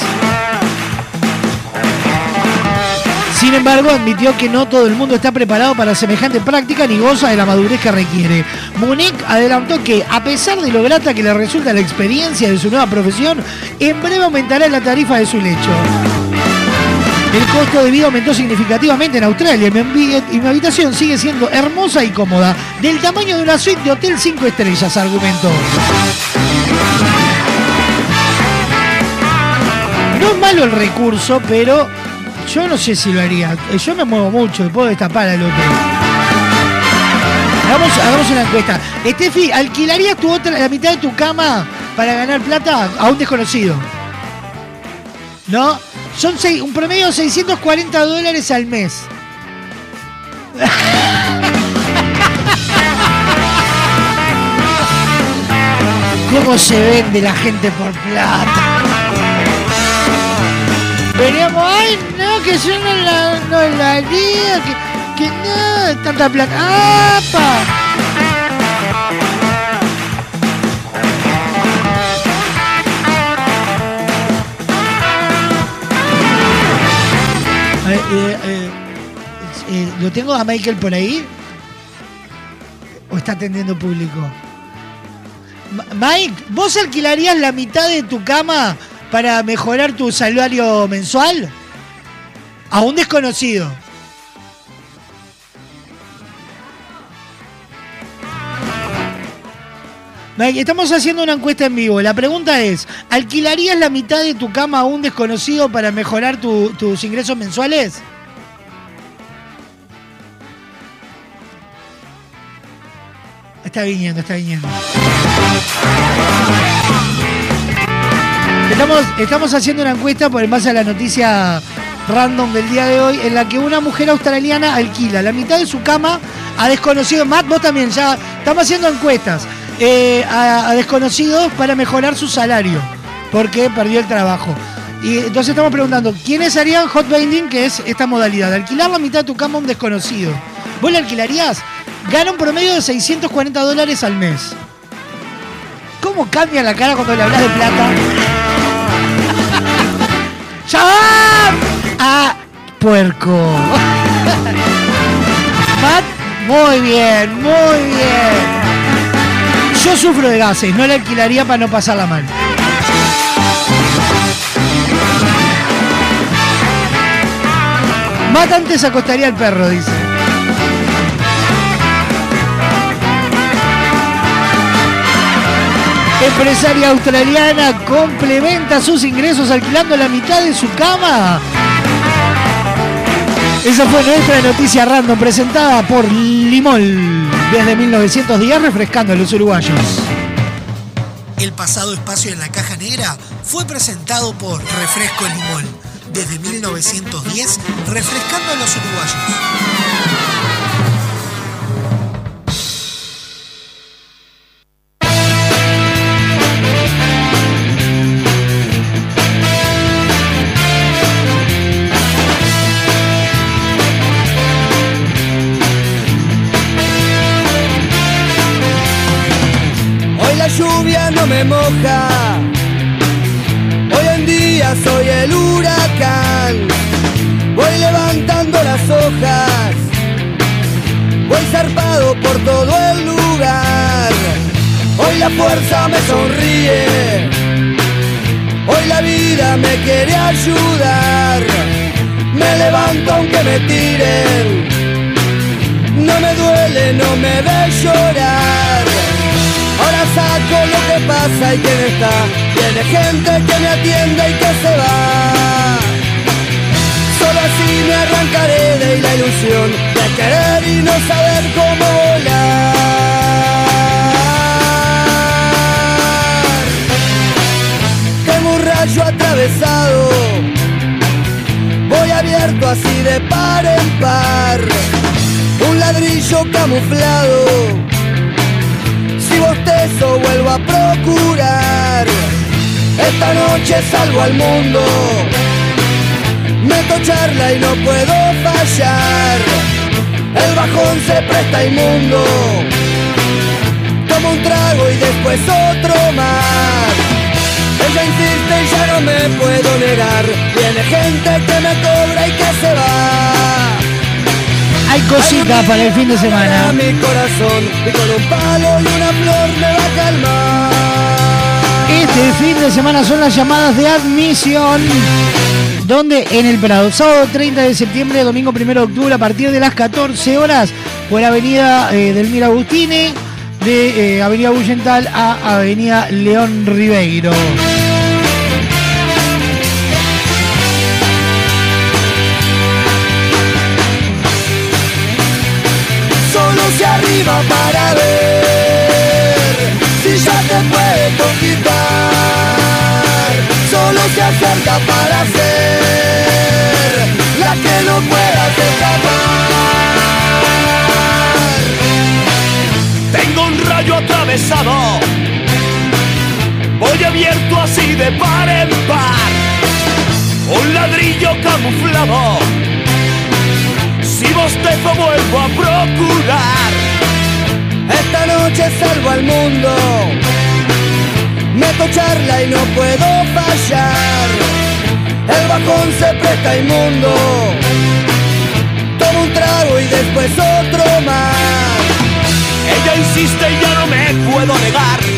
Sin embargo, admitió que no todo el mundo está preparado para semejante práctica ni goza de la madurez que requiere. Monique adelantó que, a pesar de lo grata que le resulta la experiencia de su nueva profesión, en breve aumentará la tarifa de su lecho. El costo de vida aumentó significativamente en Australia y mi habitación sigue siendo hermosa y cómoda, del tamaño de una suite de hotel 5 estrellas, argumentó. No es malo el recurso, pero yo no sé si lo haría. Eh, Yo me muevo mucho y puedo destapar al otro. Hagamos, hagamos una encuesta. Estefi, ¿alquilarías tu otra, la mitad de tu cama para ganar plata a un desconocido? ¿No? Son un promedio de 640 dólares al mes. ¿Cómo se vende la gente por plata? Veníamos, ay, que yo no la, no la haría, que, que no, tanta plata. ¡Apa! Eh, eh, eh, eh, ¿Lo tengo a Michael por ahí? ¿O está atendiendo público? Mike, ¿vos alquilarías la mitad de tu cama para mejorar tu salario mensual? A un desconocido. Estamos haciendo una encuesta en vivo. La pregunta es, ¿alquilarías la mitad de tu cama a un desconocido para mejorar tu- tus ingresos mensuales? Está viniendo, está viniendo. Estamos, estamos haciendo una encuesta por en base a la noticia random del día de hoy, en la que una mujer australiana alquila la mitad de su cama a desconocidos. Matt, vos también, ya estamos haciendo encuestas eh, a, desconocidos para mejorar su salario, porque perdió el trabajo. Y entonces estamos preguntando, ¿quiénes harían hot binding, que es esta modalidad? Alquilar la mitad de tu cama a un desconocido. ¿Vos la alquilarías? Gana un promedio de 640 dólares al mes. ¿Cómo cambia la cara cuando le hablas de plata? ¡Ya va! ¡Ah! Puerco. Matt, muy bien, muy bien. Yo sufro de gases, no la alquilaría para no pasarla mal. Matt antes acostaría al perro, dice. Empresaria australiana complementa sus ingresos alquilando la mitad de su cama. Esa fue nuestra noticia random presentada por Limol desde 1910 refrescando a los uruguayos. El pasado espacio en la caja negra fue presentado por Refresco Limón. Desde 1910, refrescando a los uruguayos. Moja. Hoy en día soy el huracán. Voy levantando las hojas. Voy zarpado por todo el lugar. Hoy la fuerza me sonríe. Hoy la vida me quiere ayudar. Me levanto aunque me tiren. No me duele, no me ve llorar. Ahora saco lo que pasa y quién está. Tiene gente que me atiende y que se va. Solo así me arrancaré de la ilusión de querer y no saber cómo volar. Tengo un rayo atravesado, voy abierto así de par en par. Un ladrillo camuflado, bostezo vuelvo a procurar. Esta noche salgo al mundo meto charla y no puedo fallar. El bajón se presta inmundo. Tomo un trago y después otro más. Ella insiste y ya no me puedo negar. Viene gente que me cobra y que se va. Hay cositas para el fin de semana. A mi corazón y con un palo y una flor me va a calmar. Este fin de semana son las llamadas de admisión. Donde en el Prado, sábado 30 de septiembre, domingo 1 de octubre, a partir de las 14 horas, por avenida eh, del Mir Agustini, de eh, avenida Bullental a avenida León Ribeiro. Se arriba para ver si ya te puede conquistar. Solo se acerca para ser la que no puedas escapar. Tengo un rayo atravesado, voy abierto así de par en par, un ladrillo camuflado, bostezo vuelvo a procurar. Esta noche salvo al mundo, meto charla y no puedo fallar. El bajón se presta inmundo, tomo un trago y después otro más. Ella insiste y ya no me puedo negar.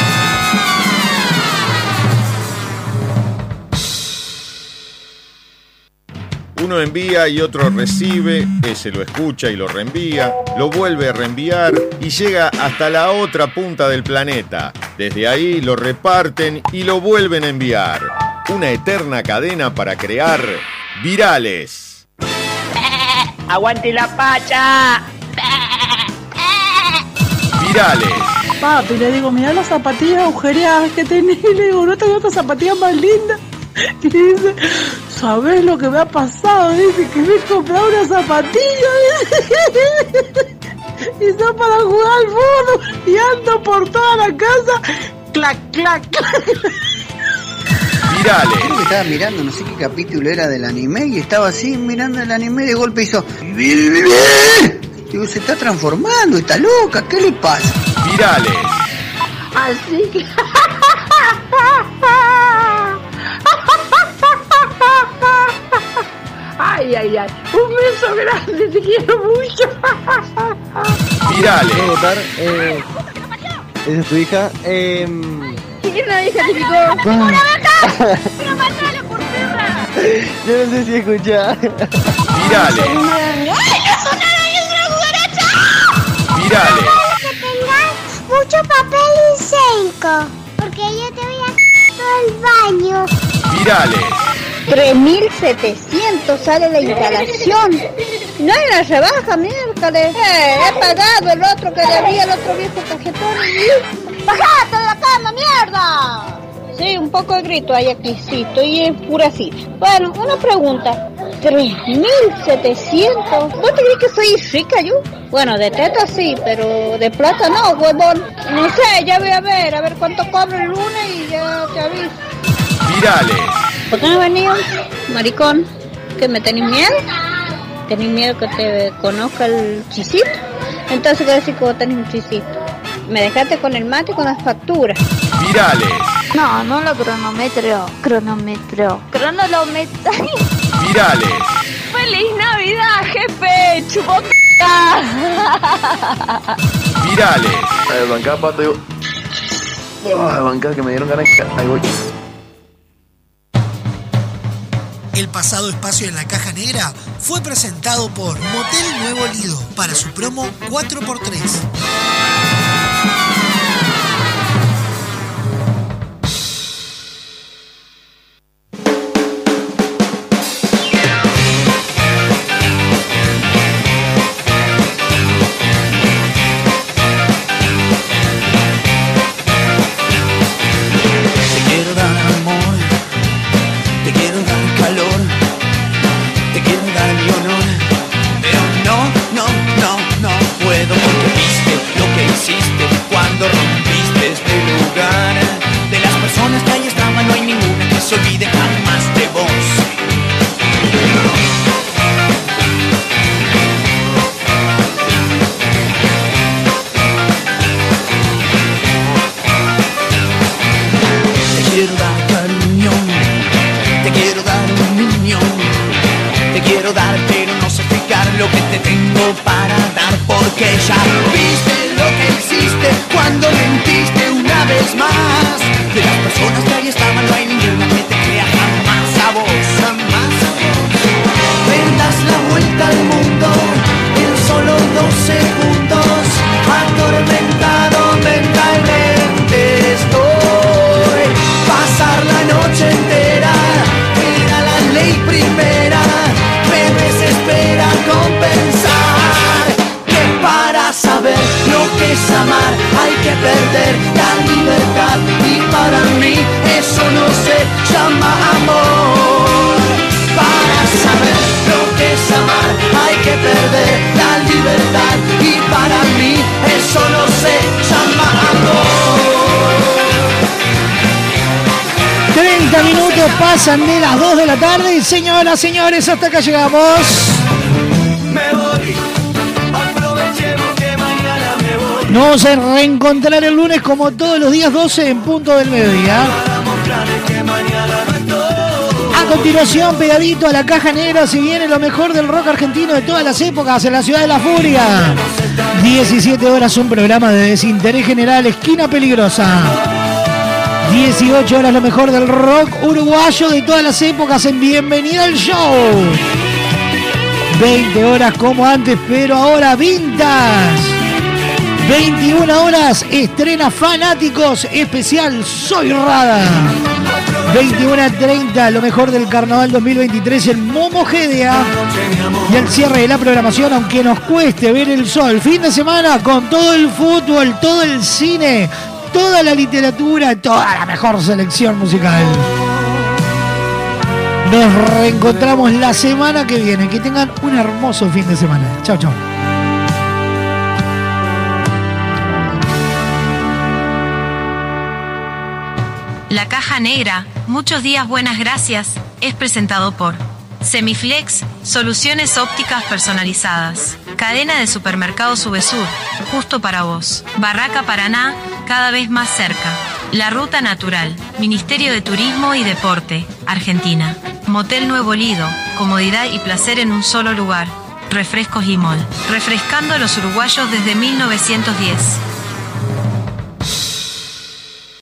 Uno envía y otro recibe, ese lo escucha y lo reenvía, lo vuelve a reenviar y llega hasta la otra punta del planeta. Desde ahí lo reparten y lo vuelven a enviar. Una eterna cadena para crear virales. ¡Aguante la pacha! Virales. Papi, le digo, mira las zapatillas agujereadas que tenés. Le digo, no tengo otras zapatillas más lindas. Y dice, ¿sabes lo que me ha pasado? Dice que me he comprado una zapatilla. dice. Y son para jugar al fútbol. Y ando por toda la casa. Clac, clac, clac. Virales. Creo que estaba mirando, no sé qué capítulo era del anime, y estaba así mirando el anime y de golpe hizo. Digo, se está transformando, está loca, ¿qué le pasa? Virales. Así que. Ay, ay, ay. Un beso grande, te quiero mucho. Virales. ¿Puedo votar? Eh, ¿Esa es tu hija? Eh, ¿Quién la hija te picó? Ah. ¡Una vaca! ¡Pero matala por perra! yo no sé si escuchás. Virales. ¡Ay, no es una araña, es una cucaracha! Virales. que tengas mucho papel higiénico, porque yo te voy a todo el baño. Virales. 3.700 sale la instalación. No hay una rebaja, miércoles. Eh, he pagado el otro que debía, el otro viejo tarjetón. ¡Bajate de la cama, mierda! Sí, un poco de grito hay aquí, sí, estoy enfurecida. Bueno, una pregunta. 3.700. ¿Vos te crees que soy rica yo? Bueno, de teta sí, pero de plata no, huevón. No sé, ya voy a ver, a ver cuánto cobro el lunes y ya te aviso. Virales. ¿Por qué no venido, maricón? ¿Que me tenés miedo? ¿Tenés miedo que te conozca el chisito? Entonces, ¿qué decir que vos tenés un chisito? Me dejaste con el mate y con las facturas. Virales. No, no lo cronometro. Cronometro. Cronolometro. Virales. ¡Feliz Navidad, jefe! ¡Chupota! Virales. Eh, bancá, pato, yo. Ah, bancá, que me dieron ganas. Ahí voy. El pasado espacio en la caja negra fue presentado por Motel Nuevo Lido para su promo 4x3. Señores, hasta acá llegamos. Me voy, aprovechemos que mañana me voy. Nos vamos a reencontrar el lunes como todos los días 12 en punto del mediodía. A continuación, pegadito a la caja negra, se viene lo mejor del rock argentino de todas las épocas en la ciudad de la furia. 17 horas, un programa de desinterés general, esquina peligrosa. 18 horas, lo mejor del rock uruguayo de todas las épocas en Bienvenida al Show. 20 horas como antes, pero ahora vintage. 21 horas, estrena Fanáticos especial Soy Rada. 21 a 30, lo mejor del carnaval 2023 en Momogedia. Y el cierre de la programación, aunque nos cueste ver el sol. Fin de semana con todo el fútbol, todo el cine, toda la literatura, toda la mejor selección musical. Nos reencontramos la semana que viene. Que tengan un hermoso fin de semana. Chao, chao. La caja negra, muchos días buenas gracias, es presentado por Semiflex, soluciones ópticas personalizadas. Cadena de supermercados Subesur, justo para vos. Barraca Paraná, cada vez más cerca. La Ruta Natural, Ministerio de Turismo y Deporte, Argentina. Motel Nuevo Lido, comodidad y placer en un solo lugar. Refrescos Mol, refrescando a los uruguayos desde 1910.